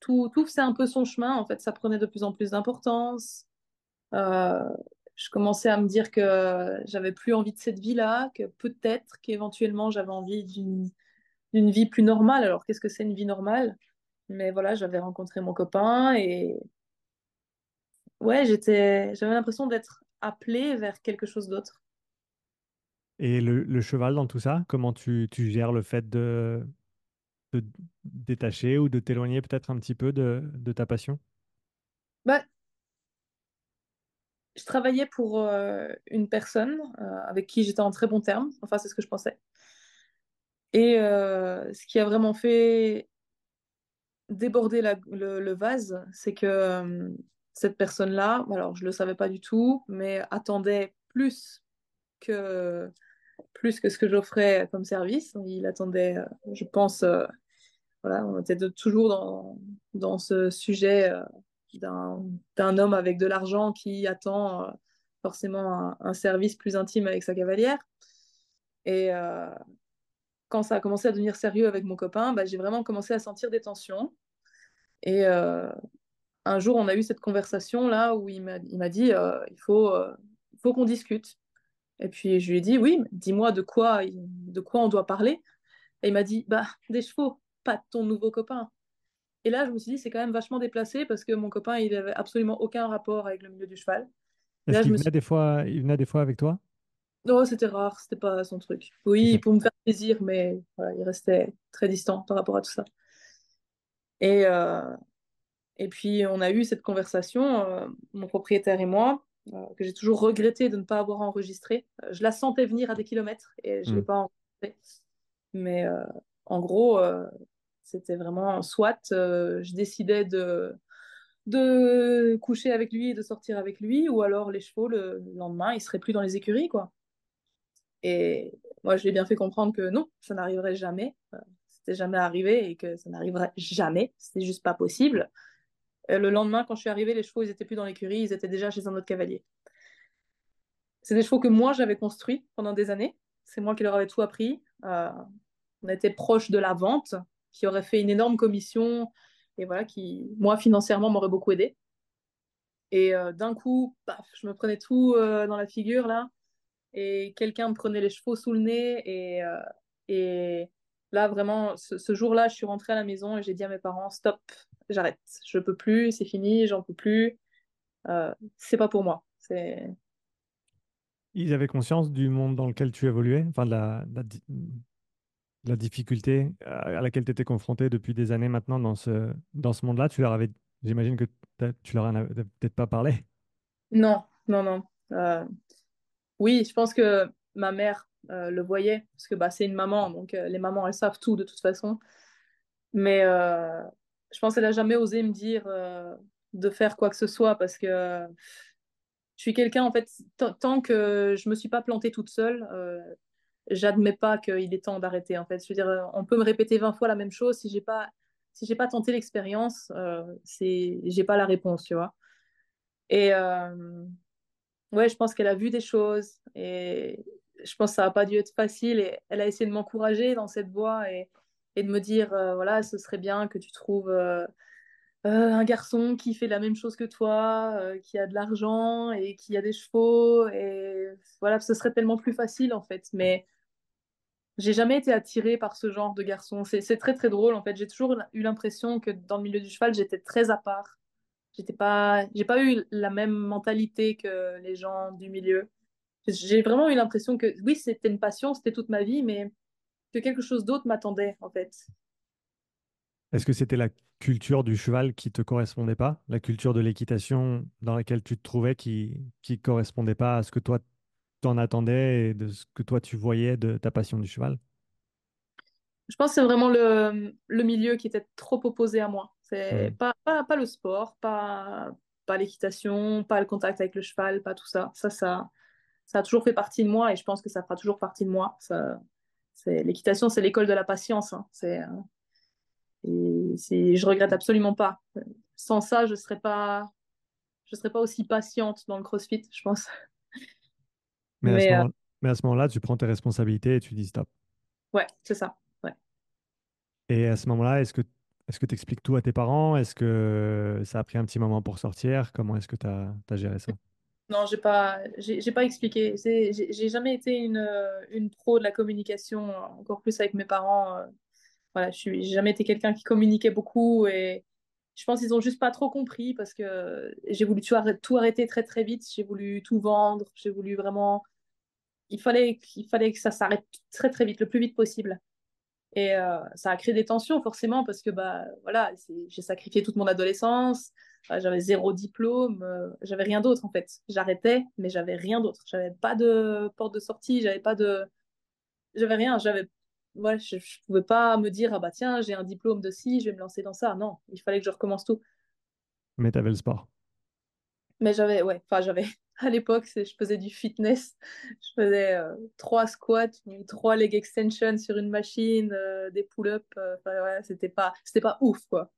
Tout, tout faisait un peu son chemin, en fait, ça prenait de plus en plus d'importance. Euh, je commençais à me dire que j'avais plus envie de cette vie-là, que peut-être qu'éventuellement j'avais envie d'une vie plus normale. Alors, qu'est-ce que c'est une vie normale? Mais voilà, j'avais rencontré mon copain et ouais, j'étais, j'avais l'impression d'être appelée vers quelque chose d'autre. Et le, le cheval dans tout ça, comment tu, tu gères le fait de te détacher ou de t'éloigner peut-être un petit peu de, de ta passion? Bah, je travaillais pour euh, une personne euh, avec qui j'étais en très bon terme. Enfin, c'est ce que je pensais. Et euh, ce qui a vraiment fait déborder la- le, vase, c'est que euh, cette personne-là, alors je le savais pas du tout, mais attendait plus que plus que ce que j'offrais comme service. Il attendait, euh, je pense, euh, voilà, on était toujours dans, dans ce sujet d'un, homme avec de l'argent qui attend forcément un, un service plus intime avec sa cavalière. Et quand ça a commencé à devenir sérieux avec mon copain, bah, j'ai vraiment commencé à sentir des tensions. Et euh, un jour, on a eu cette conversation là où il m'a, dit euh, il faut, euh, il faut qu'on discute. Et puis je lui ai dit oui, dis-moi de quoi, de quoi on doit parler. Et il m'a dit bah des chevaux, pas de ton nouveau copain. Et là, je me suis dit c'est quand même vachement déplacé parce que mon copain, il avait absolument aucun rapport avec le milieu du cheval. Est-ce qu'il venait suis des fois, il venait des fois avec toi? Non, c'était rare, c'était pas son truc. Oui, pour me faire plaisir, mais voilà, il restait très distant par rapport à tout ça. Et, euh, Et puis, on a eu cette conversation, euh, mon propriétaire et moi, euh, que j'ai toujours regretté de ne pas avoir enregistré. Euh, je la sentais venir à des kilomètres et je ne Hmm. l'ai pas enregistrée. Mais en gros, c'était vraiment soit je décidais de, de coucher avec lui et de sortir avec lui, ou alors les chevaux, le, le lendemain, ils seraient plus dans les écuries, quoi. Et moi, je lui ai bien fait comprendre que non, ça n'arriverait jamais. Euh, C'était jamais arrivé et que ça n'arriverait jamais. C'était juste pas possible. Euh, le lendemain, quand je suis arrivée, les chevaux, ils étaient plus dans l'écurie, ils étaient déjà chez un autre cavalier. C'est des chevaux que moi, j'avais construits pendant des années. C'est moi qui leur avais tout appris. Euh, on était proche de la vente, qui aurait fait une énorme commission et voilà, qui, moi, financièrement, m'aurait beaucoup aidé. Et d'un coup, paf, je me prenais tout dans la figure, là, et quelqu'un me prenait les chevaux sous le nez. Et, euh, et là, vraiment, ce, ce jour-là, je suis rentrée à la maison et j'ai dit à mes parents, stop, j'arrête, je peux plus, c'est fini, j'en peux plus. Euh, c'est pas pour moi. C'est Ils avaient conscience du monde dans lequel tu évoluais, enfin de la, de la, di- de la difficulté à laquelle tu étais confronté depuis des années maintenant dans ce, dans ce monde-là? Tu leur avais, j'imagine que tu leur en avais peut-être pas parlé? non, non, non. Euh, oui, je pense que ma mère euh, le voyait parce que bah, c'est une maman, donc euh, les mamans elles savent tout de toute façon. Mais euh, je pense qu'elle a jamais osé me dire de faire quoi que ce soit parce que je suis quelqu'un en fait tant que je me suis pas plantée toute seule, j'admets pas qu'il est temps d'arrêter en fait. Je veux dire, on peut me répéter 20 fois la même chose si j'ai pas si j'ai pas tenté l'expérience, c'est j'ai pas la réponse, tu vois. Et ouais, je pense qu'elle a vu des choses et je pense que ça n'a pas dû être facile et elle a essayé de m'encourager dans cette voie et, de me dire euh, voilà, ce serait bien que tu trouves euh, euh, un garçon qui fait la même chose que toi, qui a de l'argent et qui a des chevaux et voilà, ce serait tellement plus facile en fait. Mais j'ai jamais été attirée par ce genre de garçon. C'est très très drôle en fait. J'ai toujours eu l'impression que dans le milieu du cheval, j'étais très à part. J'étais pas, j'ai pas eu la même mentalité que les gens du milieu. J'ai vraiment eu l'impression que oui, c'était une passion, c'était toute ma vie, mais que quelque chose d'autre m'attendait en fait. Est-ce que c'était la culture du cheval qui te correspondait pas, la culture de l'équitation dans laquelle tu te trouvais qui qui correspondait pas à ce que toi t'en attendais et de ce que toi tu voyais de ta passion du cheval? Je pense que c'est vraiment le, le milieu qui était trop opposé à moi. Hmm. C'est pas, pas, pas le sport, pas, pas l'équitation, pas le contact avec le cheval, pas tout ça. Ça, ça, ça a toujours fait partie de moi et je pense que ça fera toujours partie de moi. Ça, c'est, l'équitation, c'est l'école de la patience. hein. C'est, euh, et c'est, je regrette absolument pas. Sans ça, je serais pas, je serais pas aussi patiente dans le CrossFit, je pense. Mais à ce euh, moment, mais à ce moment-là, tu prends tes responsabilités et tu dis stop. ouais, c'est ça. Et à ce moment-là, est-ce que est-ce que tu expliques tout à tes parents? Est-ce que ça a pris un petit moment pour sortir? Comment est-ce que tu as, géré ça? Non, j'ai pas, pas expliqué. J'ai jamais été une, une pro de la communication, encore plus avec mes parents. euh, Voilà, je suis, jamais été quelqu'un qui communiquait beaucoup et je pense qu'ils ont juste pas trop compris parce que j'ai voulu tout arrêter, tout arrêter très très vite. J'ai voulu tout vendre. J'ai voulu vraiment. Il fallait, il fallait que ça s'arrête très très vite, le plus vite possible. Et euh, ça a créé des tensions forcément parce que bah voilà, j'ai sacrifié toute mon adolescence, Euh, j'avais zéro diplôme, euh, j'avais rien d'autre en fait. J'arrêtais, mais j'avais rien d'autre. J'avais pas de porte de sortie, j'avais pas de, j'avais rien. J'avais, ouais, je, je pouvais pas me dire ah bah tiens j'ai un diplôme de ci, je vais me lancer dans ça. Non, il fallait que je recommence tout. Mais tu avais le sport. Mais j'avais, ouais, enfin j'avais à l'époque, je faisais du fitness. Je faisais euh, trois squats ou trois leg extensions sur une machine, euh, des pull-ups. euh, enfin, ouais, c'était pas, c'était pas ouf quoi.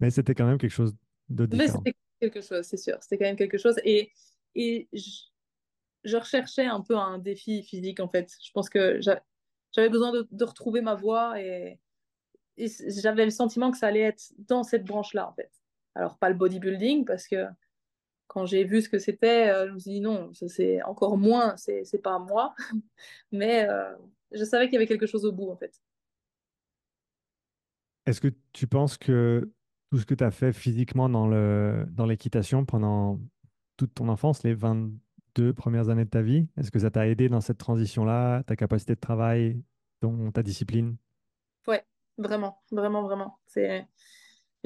Mais c'était quand même quelque chose de Mais différent. c'était quelque chose, c'est sûr. C'était quand même quelque chose. Et, et je, je recherchais un peu un défi physique en fait. Je pense que j'avais besoin de, de, retrouver ma voie et, et j'avais le sentiment que ça allait être dans cette branche-là en fait. Alors pas le bodybuilding parce que quand j'ai vu ce que c'était, euh, je me suis dit non, c'est encore moins, c'est pas moi. Mais euh, je savais qu'il y avait quelque chose au bout en fait. Est-ce que tu penses que tout ce que tu as fait physiquement dans le, dans l'équitation pendant toute ton enfance, les 22 premières années de ta vie, est-ce que ça t'a aidé dans cette transition-là, ta capacité de travail, ton, ta discipline? Ouais, vraiment, vraiment, vraiment. C'est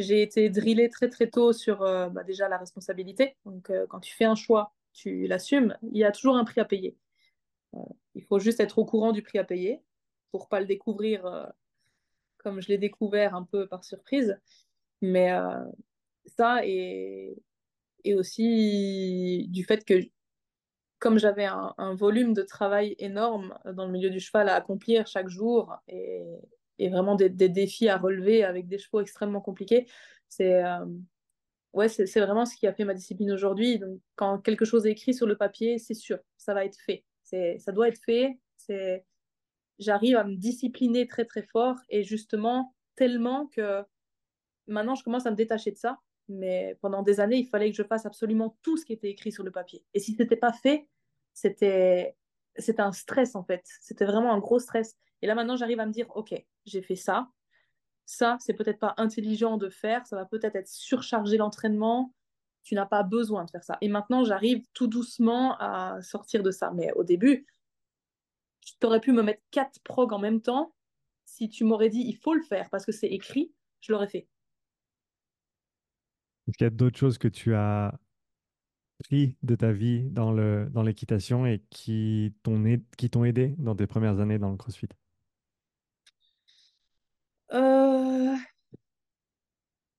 j'ai été drillée très très tôt sur euh, bah, déjà la responsabilité. Donc euh, quand tu fais un choix, tu l'assumes. Il y a toujours un prix à payer. Euh, il faut juste être au courant du prix à payer pour pas le découvrir comme je l'ai découvert un peu par surprise. Mais ça et, et aussi du fait que comme j'avais un, un, volume de travail énorme dans le milieu du cheval à accomplir chaque jour et, et vraiment des, défis à relever avec des chevaux extrêmement compliqués. C'est euh, ouais, c'est vraiment ce qui a fait ma discipline aujourd'hui. Donc, quand quelque chose est écrit sur le papier, c'est sûr, ça va être fait. Ça doit être fait. C'est J'arrive à me discipliner très très fort et justement tellement que maintenant je commence à me détacher de ça. Mais pendant des années, il fallait que je fasse absolument tout ce qui était écrit sur le papier. Et si ce n'était pas fait, c'était c'était un stress en fait. C'était vraiment un gros stress. Et là maintenant, j'arrive à me dire, ok, j'ai fait ça. Ça, c'est peut-être pas intelligent de faire. Ça va peut-être être surcharger l'entraînement. Tu n'as pas besoin de faire ça. Et maintenant, j'arrive tout doucement à sortir de ça. Mais au début, tu aurais pu me mettre quatre prog en même temps. Si tu m'aurais dit, il faut le faire parce que c'est écrit, je l'aurais fait. Est-ce qu'il y a d'autres choses que tu as pris de ta vie dans le dans l'équitation et qui t'ont aidé dans tes premières années dans le CrossFit? Euh...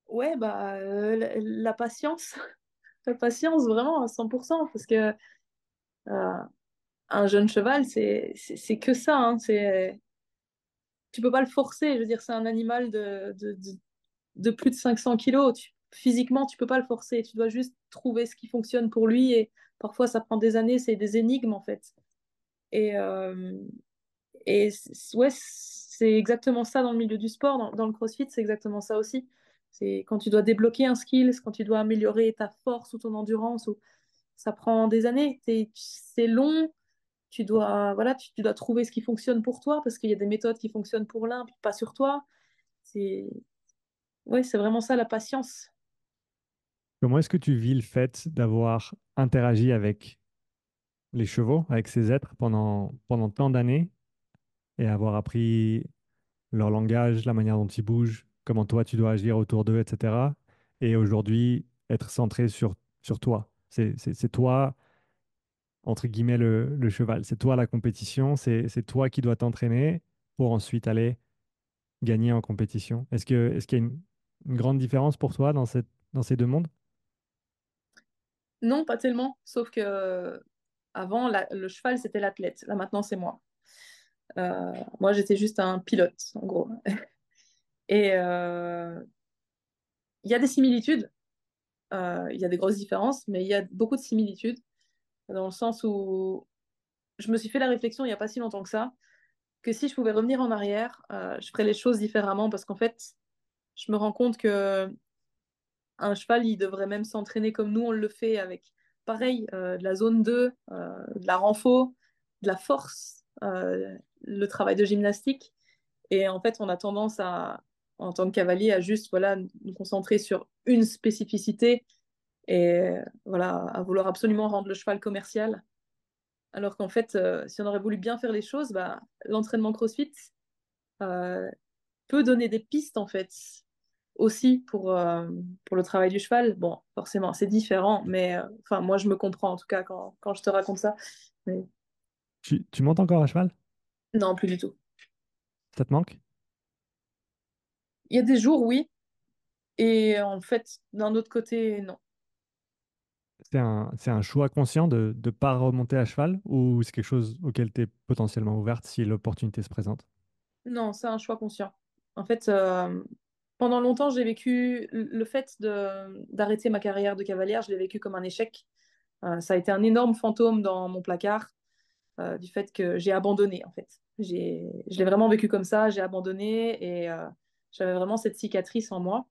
Ouais, bah, euh, la, patience. la patience, vraiment, à 100%. Parce que euh, un jeune cheval, c'est que ça. Hein, c'est tu peux pas le forcer. Je veux dire, c'est un animal de, de, de, plus de 500 kilos. Physiquement, tu peux pas le forcer. Tu dois juste trouver ce qui fonctionne pour lui. Et parfois, ça prend des années. C'est des énigmes, en fait. Et, euh, et ouais, c'est exactement ça dans le milieu du sport. Dans, le crossfit, c'est exactement ça aussi. C'est quand tu dois débloquer un skill, quand tu dois améliorer ta force ou ton endurance, ou... ça prend des années. C'est long. Tu dois, voilà, tu, tu, dois trouver ce qui fonctionne pour toi parce qu'il y a des méthodes qui fonctionnent pour l'un, puis pas sur toi. C'est ouais, c'est vraiment ça la patience. Comment est-ce que tu vis le fait d'avoir interagi avec les chevaux, avec ces êtres pendant, tant d'années et avoir appris leur langage, la manière dont ils bougent, comment toi tu dois agir autour d'eux, etc. Et aujourd'hui, être centré sur, toi? C'est toi, entre guillemets, le, cheval. C'est toi la compétition. C'est toi qui dois t'entraîner pour ensuite aller gagner en compétition. Est-ce qu'il y a une, grande différence pour toi dans ces deux mondes? Non, pas tellement. Sauf que avant, la, le cheval, c'était l'athlète. Là, maintenant, c'est moi. Euh, moi, j'étais juste un pilote, en gros. Et euh, il y a des similitudes, euh, il y a des grosses différences, mais il y a beaucoup de similitudes, dans le sens où je me suis fait la réflexion il n'y a pas si longtemps que ça, que si je pouvais revenir en arrière, je ferais les choses différemment, parce qu'en fait, je me rends compte que un cheval, il devrait même s'entraîner comme nous, on le fait avec, pareil, de la zone 2, de la renfo, de la force, le travail de gymnastique. Et en fait, on a tendance à, en tant que cavalier, à juste voilà, nous concentrer sur une spécificité et voilà, à vouloir absolument rendre le cheval commercial. Alors qu'en fait, euh, si on aurait voulu bien faire les choses, bah, l'entraînement CrossFit euh, peut donner des pistes en fait aussi pour, euh, pour le travail du cheval. Bon, forcément, c'est différent, mais euh, moi, je me comprends en tout cas quand, quand je te raconte ça. Mais... Tu, tu montes encore à cheval? Non, plus du tout. Ça te manque? Il y a des jours, oui. Et en fait, d'un autre côté, non. C'est un, un choix conscient de ne pas remonter à cheval ou c'est quelque chose auquel tu es potentiellement ouverte si l'opportunité se présente? Non, c'est un choix conscient. En fait, euh, pendant longtemps, j'ai vécu le fait d'arrêter ma carrière de cavalière, je l'ai vécu comme un échec ça a été un énorme fantôme dans mon placard du fait que j'ai abandonné, en fait. Je l'ai vraiment vécu comme ça, j'ai abandonné et j'avais vraiment cette cicatrice en moi.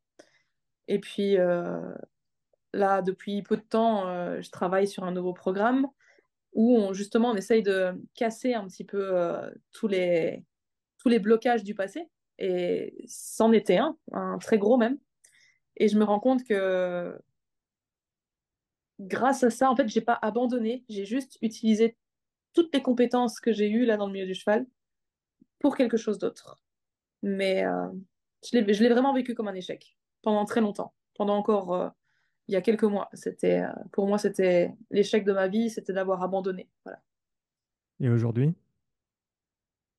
Et puis là, depuis peu de temps, je travaille sur un nouveau programme où justement on essaye de casser un petit peu tous, les, tous les blocages du passé. Et c'en était un, un très gros même. Et je me rends compte que grâce à ça, en fait, j'ai pas abandonné, j'ai juste utilisé toutes les compétences que j'ai eues là dans le milieu du cheval pour quelque chose d'autre. Mais euh, je l'ai vraiment vécu comme un échec pendant très longtemps, pendant encore euh, il y a quelques mois. Euh, pour moi c'était l'échec de ma vie, c'était d'avoir abandonné. Et aujourd'hui?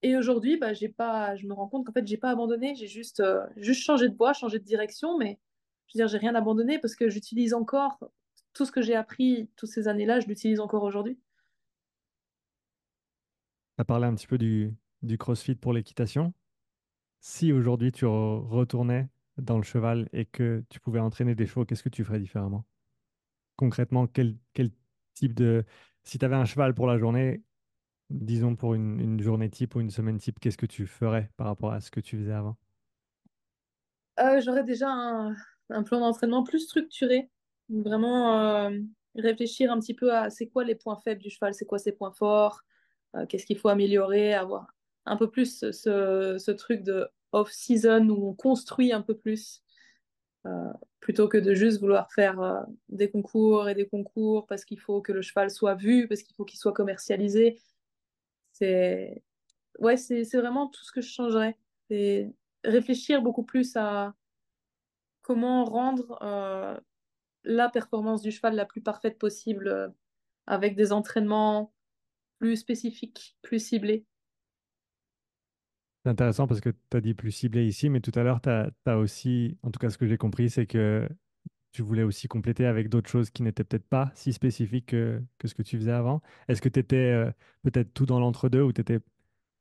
Et aujourd'hui, bah, j'ai pas, je me rends compte qu'en fait j'ai pas abandonné, j'ai juste juste changé de voie, changé de direction, mais je veux dire j'ai rien abandonné parce que j'utilise encore tout ce que j'ai appris toutes ces années-là, je l'utilise encore aujourd'hui. Tu as parlé un petit peu du, du CrossFit pour l'équitation. Si aujourd'hui tu retournais dans le cheval et que tu pouvais entraîner des chevaux, qu'est-ce que tu ferais différemment? Concrètement, quel, quel type de... Si tu avais un cheval pour la journée, disons pour une, journée type ou une semaine type, qu'est-ce que tu ferais par rapport à ce que tu faisais avant? Euh, J'aurais déjà un, plan d'entraînement plus structuré. Vraiment euh, réfléchir un petit peu à c'est quoi les points faibles du cheval, c'est quoi ses points forts, euh, qu'est-ce qu'il faut améliorer, avoir un peu plus ce, ce truc de off-season où on construit un peu plus, plutôt que de juste vouloir faire des concours et des concours parce qu'il faut que le cheval soit vu, parce qu'il faut qu'il soit commercialisé. C'est ouais, c'est vraiment tout ce que je changerais. C'est réfléchir beaucoup plus à comment rendre euh, la performance du cheval la plus parfaite possible avec des entraînements plus spécifiques, plus ciblés. C'est intéressant parce que tu as dit plus ciblé ici, mais tout à l'heure, tu as, aussi, en tout cas ce que j'ai compris, c'est que tu voulais aussi compléter avec d'autres choses qui n'étaient peut-être pas si spécifiques que, que, ce que tu faisais avant? Est-ce que tu étais euh, peut-être tout dans l'entre-deux ou tu étais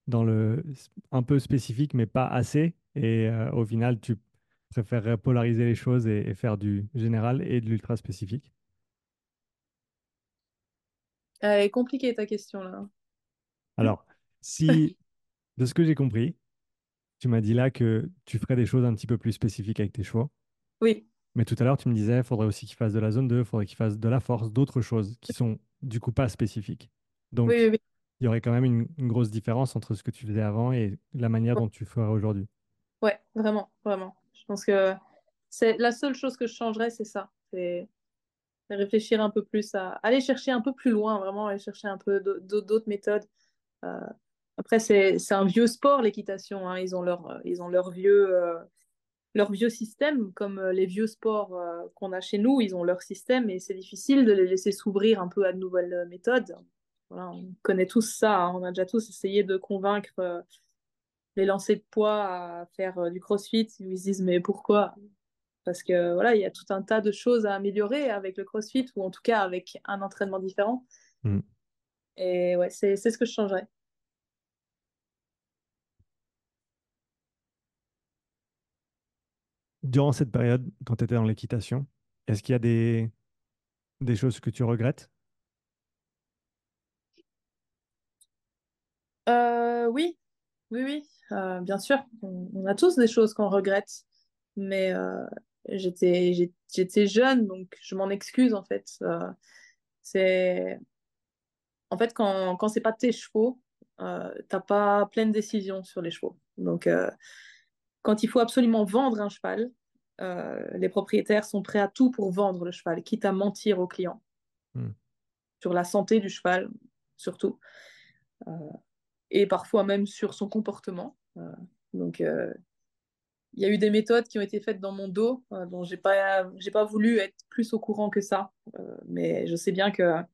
dans le un peu spécifique mais pas assez? Et euh, au final tu préférerais polariser les choses et, et faire du général et de l'ultra spécifique? Elle est compliquée ta question là. Alors, si de ce que j'ai compris, tu m'as dit là que tu ferais des choses un petit peu plus spécifiques avec tes chevaux. Oui. Mais tout à l'heure, tu me disais, il faudrait aussi qu'ils fassent de la zone 2, il faudrait qu'ils fassent de la force, d'autres choses qui sont du coup pas spécifiques. Donc, il y aurait quand même une, grosse différence entre ce que tu faisais avant et la manière dont tu ferais aujourd'hui. Ouais, vraiment, vraiment. Je pense que c'est la seule chose que je changerais, c'est ça. C'est réfléchir un peu plus à aller chercher un peu plus loin, vraiment aller chercher un peu d'autres méthodes. Euh, après, c'est un vieux sport, l'équitation. Hein. Ils, ont leur, ils ont leur vieux, euh, leur vieux système, comme euh, les vieux sports euh, qu'on a chez nous. Ils ont leur système et c'est difficile de les laisser s'ouvrir un peu à de nouvelles méthodes. Voilà, on connaît tous ça. Hein. On a déjà tous essayé de convaincre les lancers de poids à faire du crossfit. Ils se disent, mais pourquoi? Parce que voilà, il y a tout un tas de choses à améliorer avec le crossfit ou en tout cas avec un entraînement différent. Mm. Et ouais, c'est ce que je changerais. Durant cette période, quand tu étais dans l'équitation, est-ce qu'il y a des, des choses que tu regrettes? Euh, Oui, oui, oui, euh, bien sûr. On, a tous des choses qu'on regrette, mais euh, j'étais, jeune, donc je m'en excuse en fait. c'est en fait quand, quand c'est pas tes chevaux, t'as pas pleine décision sur les chevaux. Donc quand il faut absolument vendre un cheval, euh, les propriétaires sont prêts à tout pour vendre le cheval, quitte à mentir aux clients hmm. sur la santé du cheval, surtout, euh, et parfois même sur son comportement. Euh, donc, il y a eu des méthodes qui ont été faites dans mon dos, dont j'ai pas, j'ai pas voulu être plus au courant que ça, mais je sais bien que de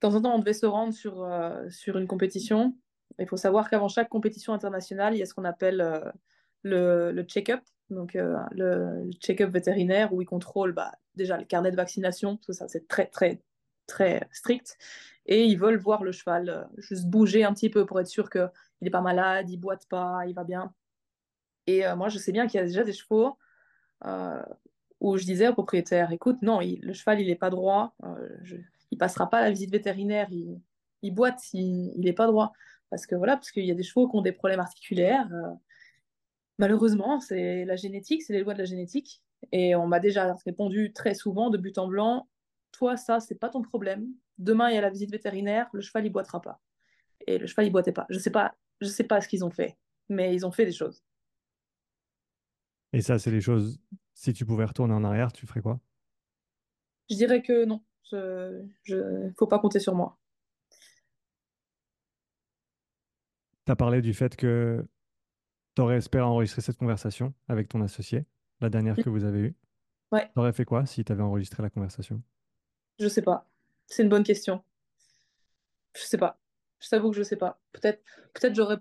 temps en temps, on devait se rendre sur, sur une compétition. Il faut savoir qu'avant chaque compétition internationale, il y a ce qu'on appelle le, le check-up, donc euh, le, check-up vétérinaire où ils contrôlent bah, déjà le carnet de vaccination, parce que ça c'est très très très strict, et ils veulent voir le cheval euh, juste bouger un petit peu pour être sûr qu'il n'est pas malade, il boite pas, il va bien. Et euh, moi je sais bien qu'il y a déjà des chevaux où je disais au propriétaire, écoute, non, le cheval il n'est pas droit, il passera pas la visite vétérinaire, il, il boite, il n'est pas droit. Parce que voilà, parce qu'il y a des chevaux qui ont des problèmes articulaires. Malheureusement, c'est la génétique, c'est les lois de la génétique. Et on m'a déjà répondu très souvent de but en blanc, toi, ça, c'est pas ton problème. Demain, il y a la visite vétérinaire, le cheval, il boitera pas. Et le cheval, il boitait pas. Je sais pas, je sais pas ce qu'ils ont fait, mais ils ont fait des choses. Et ça, c'est les choses, si tu pouvais retourner en arrière, tu ferais quoi? Je dirais que non, je, je, faut pas compter sur moi. Tu as parlé du fait que tu aurais espéré enregistrer cette conversation avec ton associé, la dernière que vous avez eue? Ouais, Tu aurais fait quoi si tu avais enregistré la conversation? je sais pas. C'est une bonne question. Je sais pas. Je t'avoue que je sais pas. Peut-être, peut-être j'aurais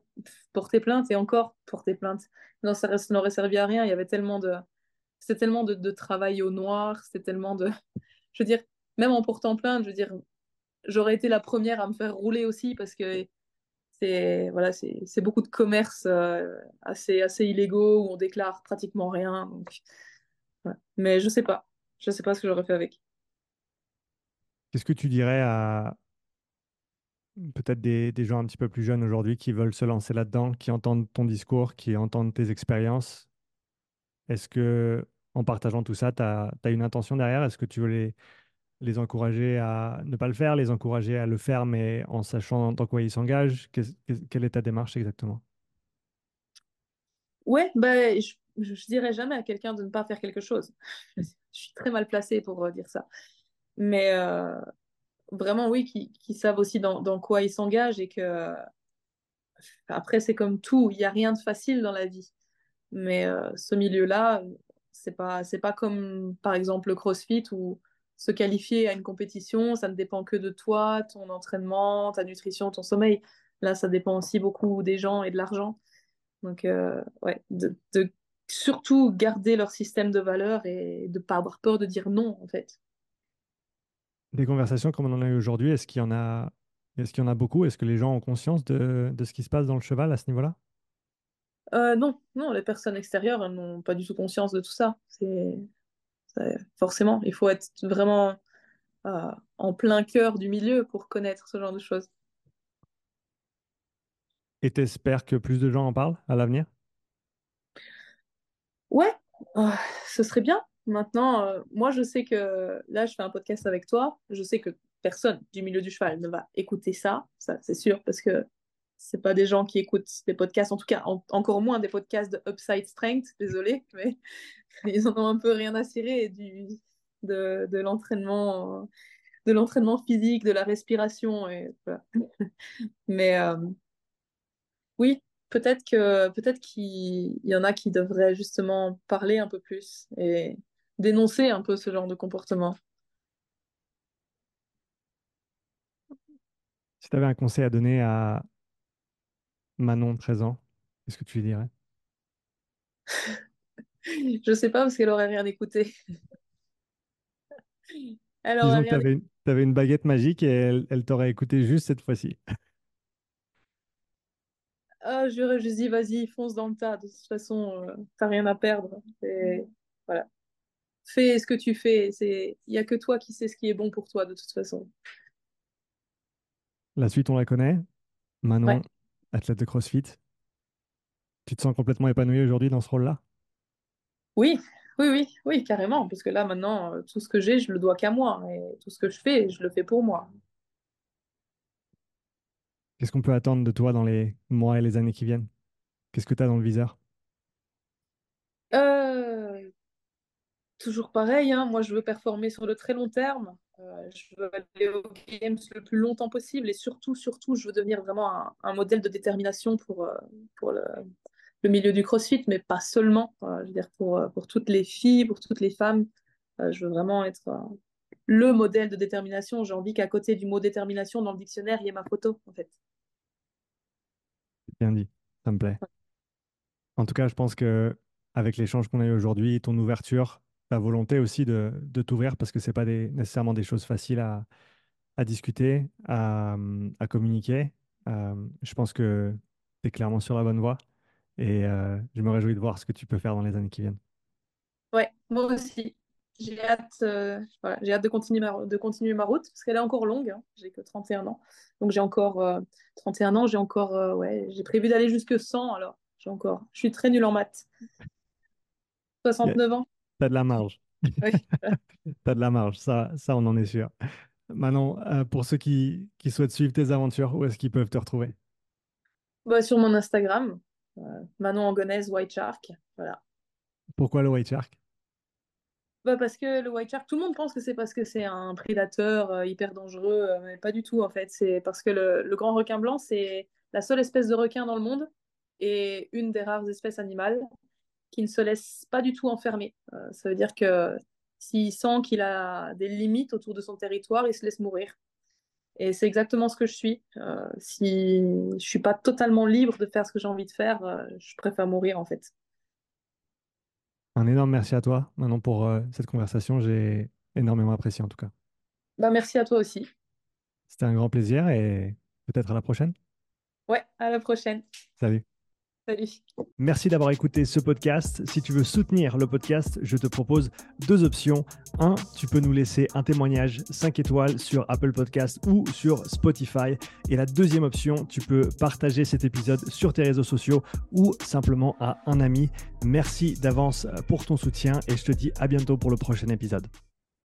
porté plainte et encore porté plainte. Non, ça, ça n'aurait servi à rien. Il y avait tellement de, c'était tellement de, de travail au noir. C'était tellement de, je veux dire, même en portant plainte, je veux dire, j'aurais été la première à me faire rouler aussi parce que c'est, voilà, c'est, beaucoup de commerces euh, assez, assez illégaux où on déclare pratiquement rien. Donc. Mais je sais pas. Je sais pas ce que j'aurais fait avec. Qu'est-ce que tu dirais à peut-être des, des gens un petit peu plus jeunes aujourd'hui qui veulent se lancer là-dedans, qui entendent ton discours, qui entendent tes expériences? Est-ce que, en partageant tout ça, tu as, une intention derrière? Est-ce que tu veux les, les encourager à ne pas le faire, les encourager à le faire, mais en sachant dans quoi ils s'engagent? Quelle est ta démarche exactement? Ouais, ben, je, je, dirais jamais à quelqu'un de ne pas faire quelque chose. Je suis très mal placée pour euh, dire ça. Mais euh, vraiment, oui, qui, qui savent aussi dans, dans quoi ils s'engagent et que après, c'est comme tout, il n'y a rien de facile dans la vie. Mais euh, ce milieu-là, c'est pas, pas comme par exemple le CrossFit où se qualifier à une compétition, ça ne dépend que de toi, ton entraînement, ta nutrition, ton sommeil. Là, ça dépend aussi beaucoup des gens et de l'argent. Donc, euh, ouais, de, de surtout garder leur système de valeurs et de pas avoir peur de dire non, en fait. Des conversations comme on en a eu aujourd'hui, est-ce qu'il y en a, est-ce qu'il y en a beaucoup? Est-ce que les gens ont conscience de, de ce qui se passe dans le cheval à ce niveau-là? Euh, non, non, les personnes extérieures, elles n'ont pas du tout conscience de tout ça. C'est- forcément, il faut être vraiment euh, en plein cœur du milieu pour connaître ce genre de choses. Et t'espères que plus de gens en parlent à l'avenir? Ouais, euh, ce serait bien. Maintenant, euh, moi, je sais que là, je fais un podcast avec toi. Je sais que personne du milieu du cheval ne va écouter ça, ça c'est sûr, parce que c'est pas des gens qui écoutent des podcasts, en tout cas, en- encore moins des podcasts de Upside Strength, désolé, mais ils en ont un peu rien à cirer du, de, de l'entraînement, de l'entraînement physique, de la respiration, et voilà. Mais euh, oui, peut-être que peut-être qu'il y en a qui devraient justement parler un peu plus et dénoncer un peu ce genre de comportement. Si tu avais un conseil à donner à Manon 13 ans, qu'est-ce que tu lui dirais? Je sais pas parce qu'elle aurait rien écouté. Elle aurait Disons que tu avais, une baguette magique et elle, elle t'aurait écouté juste cette fois-ci. Ah, je juste dit, vas-y, fonce dans le tas. De toute façon, euh, t'as rien à perdre. Et voilà. Fais ce que tu fais. C'est, il y a que toi qui sais ce qui est bon pour toi, de toute façon. La suite, on la connaît. Ouais. Athlète de CrossFit. Tu te sens complètement épanoui aujourd'hui dans ce rôle-là? Oui, oui, oui, oui, carrément. Parce que là, maintenant, euh, tout ce que j'ai, je le dois qu'à moi. Et tout ce que je fais, je le fais pour moi. Qu'est-ce qu'on peut attendre de toi dans les mois et les années qui viennent? Qu'est-ce que tu as dans le viseur? Euh, toujours pareil, hein. Moi, je veux performer sur le très long terme. Euh, je veux aller aux Games le plus longtemps possible. Et surtout, surtout, je veux devenir vraiment un, un modèle de détermination pour, euh, pour le, le milieu du CrossFit, mais pas seulement. Euh, je veux dire, pour, pour toutes les filles, pour toutes les femmes. Je veux vraiment être le modèle de détermination. J'ai envie qu'à côté du mot détermination dans le dictionnaire, il y ait ma photo, en fait. Bien dit, ça me plaît. En tout cas, je pense que avec l'échange qu'on a eu aujourd'hui, ton ouverture, ta volonté aussi de, de t'ouvrir, parce que c'est pas des, nécessairement des choses faciles à, à discuter, à, à communiquer, euh, je pense que tu es clairement sur la bonne voie et euh, je me réjouis de voir ce que tu peux faire dans les années qui viennent. Ouais, moi aussi. j'ai hâte, euh, voilà, j'ai hâte de continuer ma, de continuer ma route parce qu'elle est encore longue. Hein. J'ai que 31 ans. Donc j'ai encore 31 ans, j'ai encore, ouais, j'ai prévu d'aller jusque 100 alors. J'ai encore, je suis très nulle en maths. 69 ans. T'as de la marge. T'as de la marge, ça, ça on en est sûr. Manon, euh, pour ceux qui, qui, souhaitent suivre tes aventures, où est-ce qu'ils peuvent te retrouver? Bah, Sur mon Instagram, euh, Manon Angonaise White Shark. Voilà. Pourquoi le White Shark? Bah Parce que le White Shark, tout le monde pense que c'est parce que c'est un prédateur euh, hyper dangereux, mais pas du tout en fait. C'est parce que le, le grand requin blanc, c'est la seule espèce de requin dans le monde et une des rares espèces animales qui ne se laisse pas du tout enfermer. ça veut dire que s'il sent qu'il a des limites autour de son territoire, il se laisse mourir. Et c'est exactement ce que je suis. Euh, si je suis pas totalement libre de faire ce que j'ai envie de faire, euh, je préfère mourir en fait. Un énorme merci à toi, Manon, pour euh, cette conversation. J'ai énormément apprécié en tout cas. Bah, merci à toi aussi. C'était un grand plaisir et peut-être à la prochaine. Ouais, à la prochaine. Merci d'avoir écouté ce podcast. Si tu veux soutenir le podcast, je te propose deux options. Un, tu peux nous laisser un témoignage 5 étoiles sur Apple Podcast ou sur Spotify. Et la deuxième option, tu peux partager cet épisode sur tes réseaux sociaux ou simplement à un ami. Merci d'avance pour ton soutien et je te dis à bientôt pour le prochain épisode.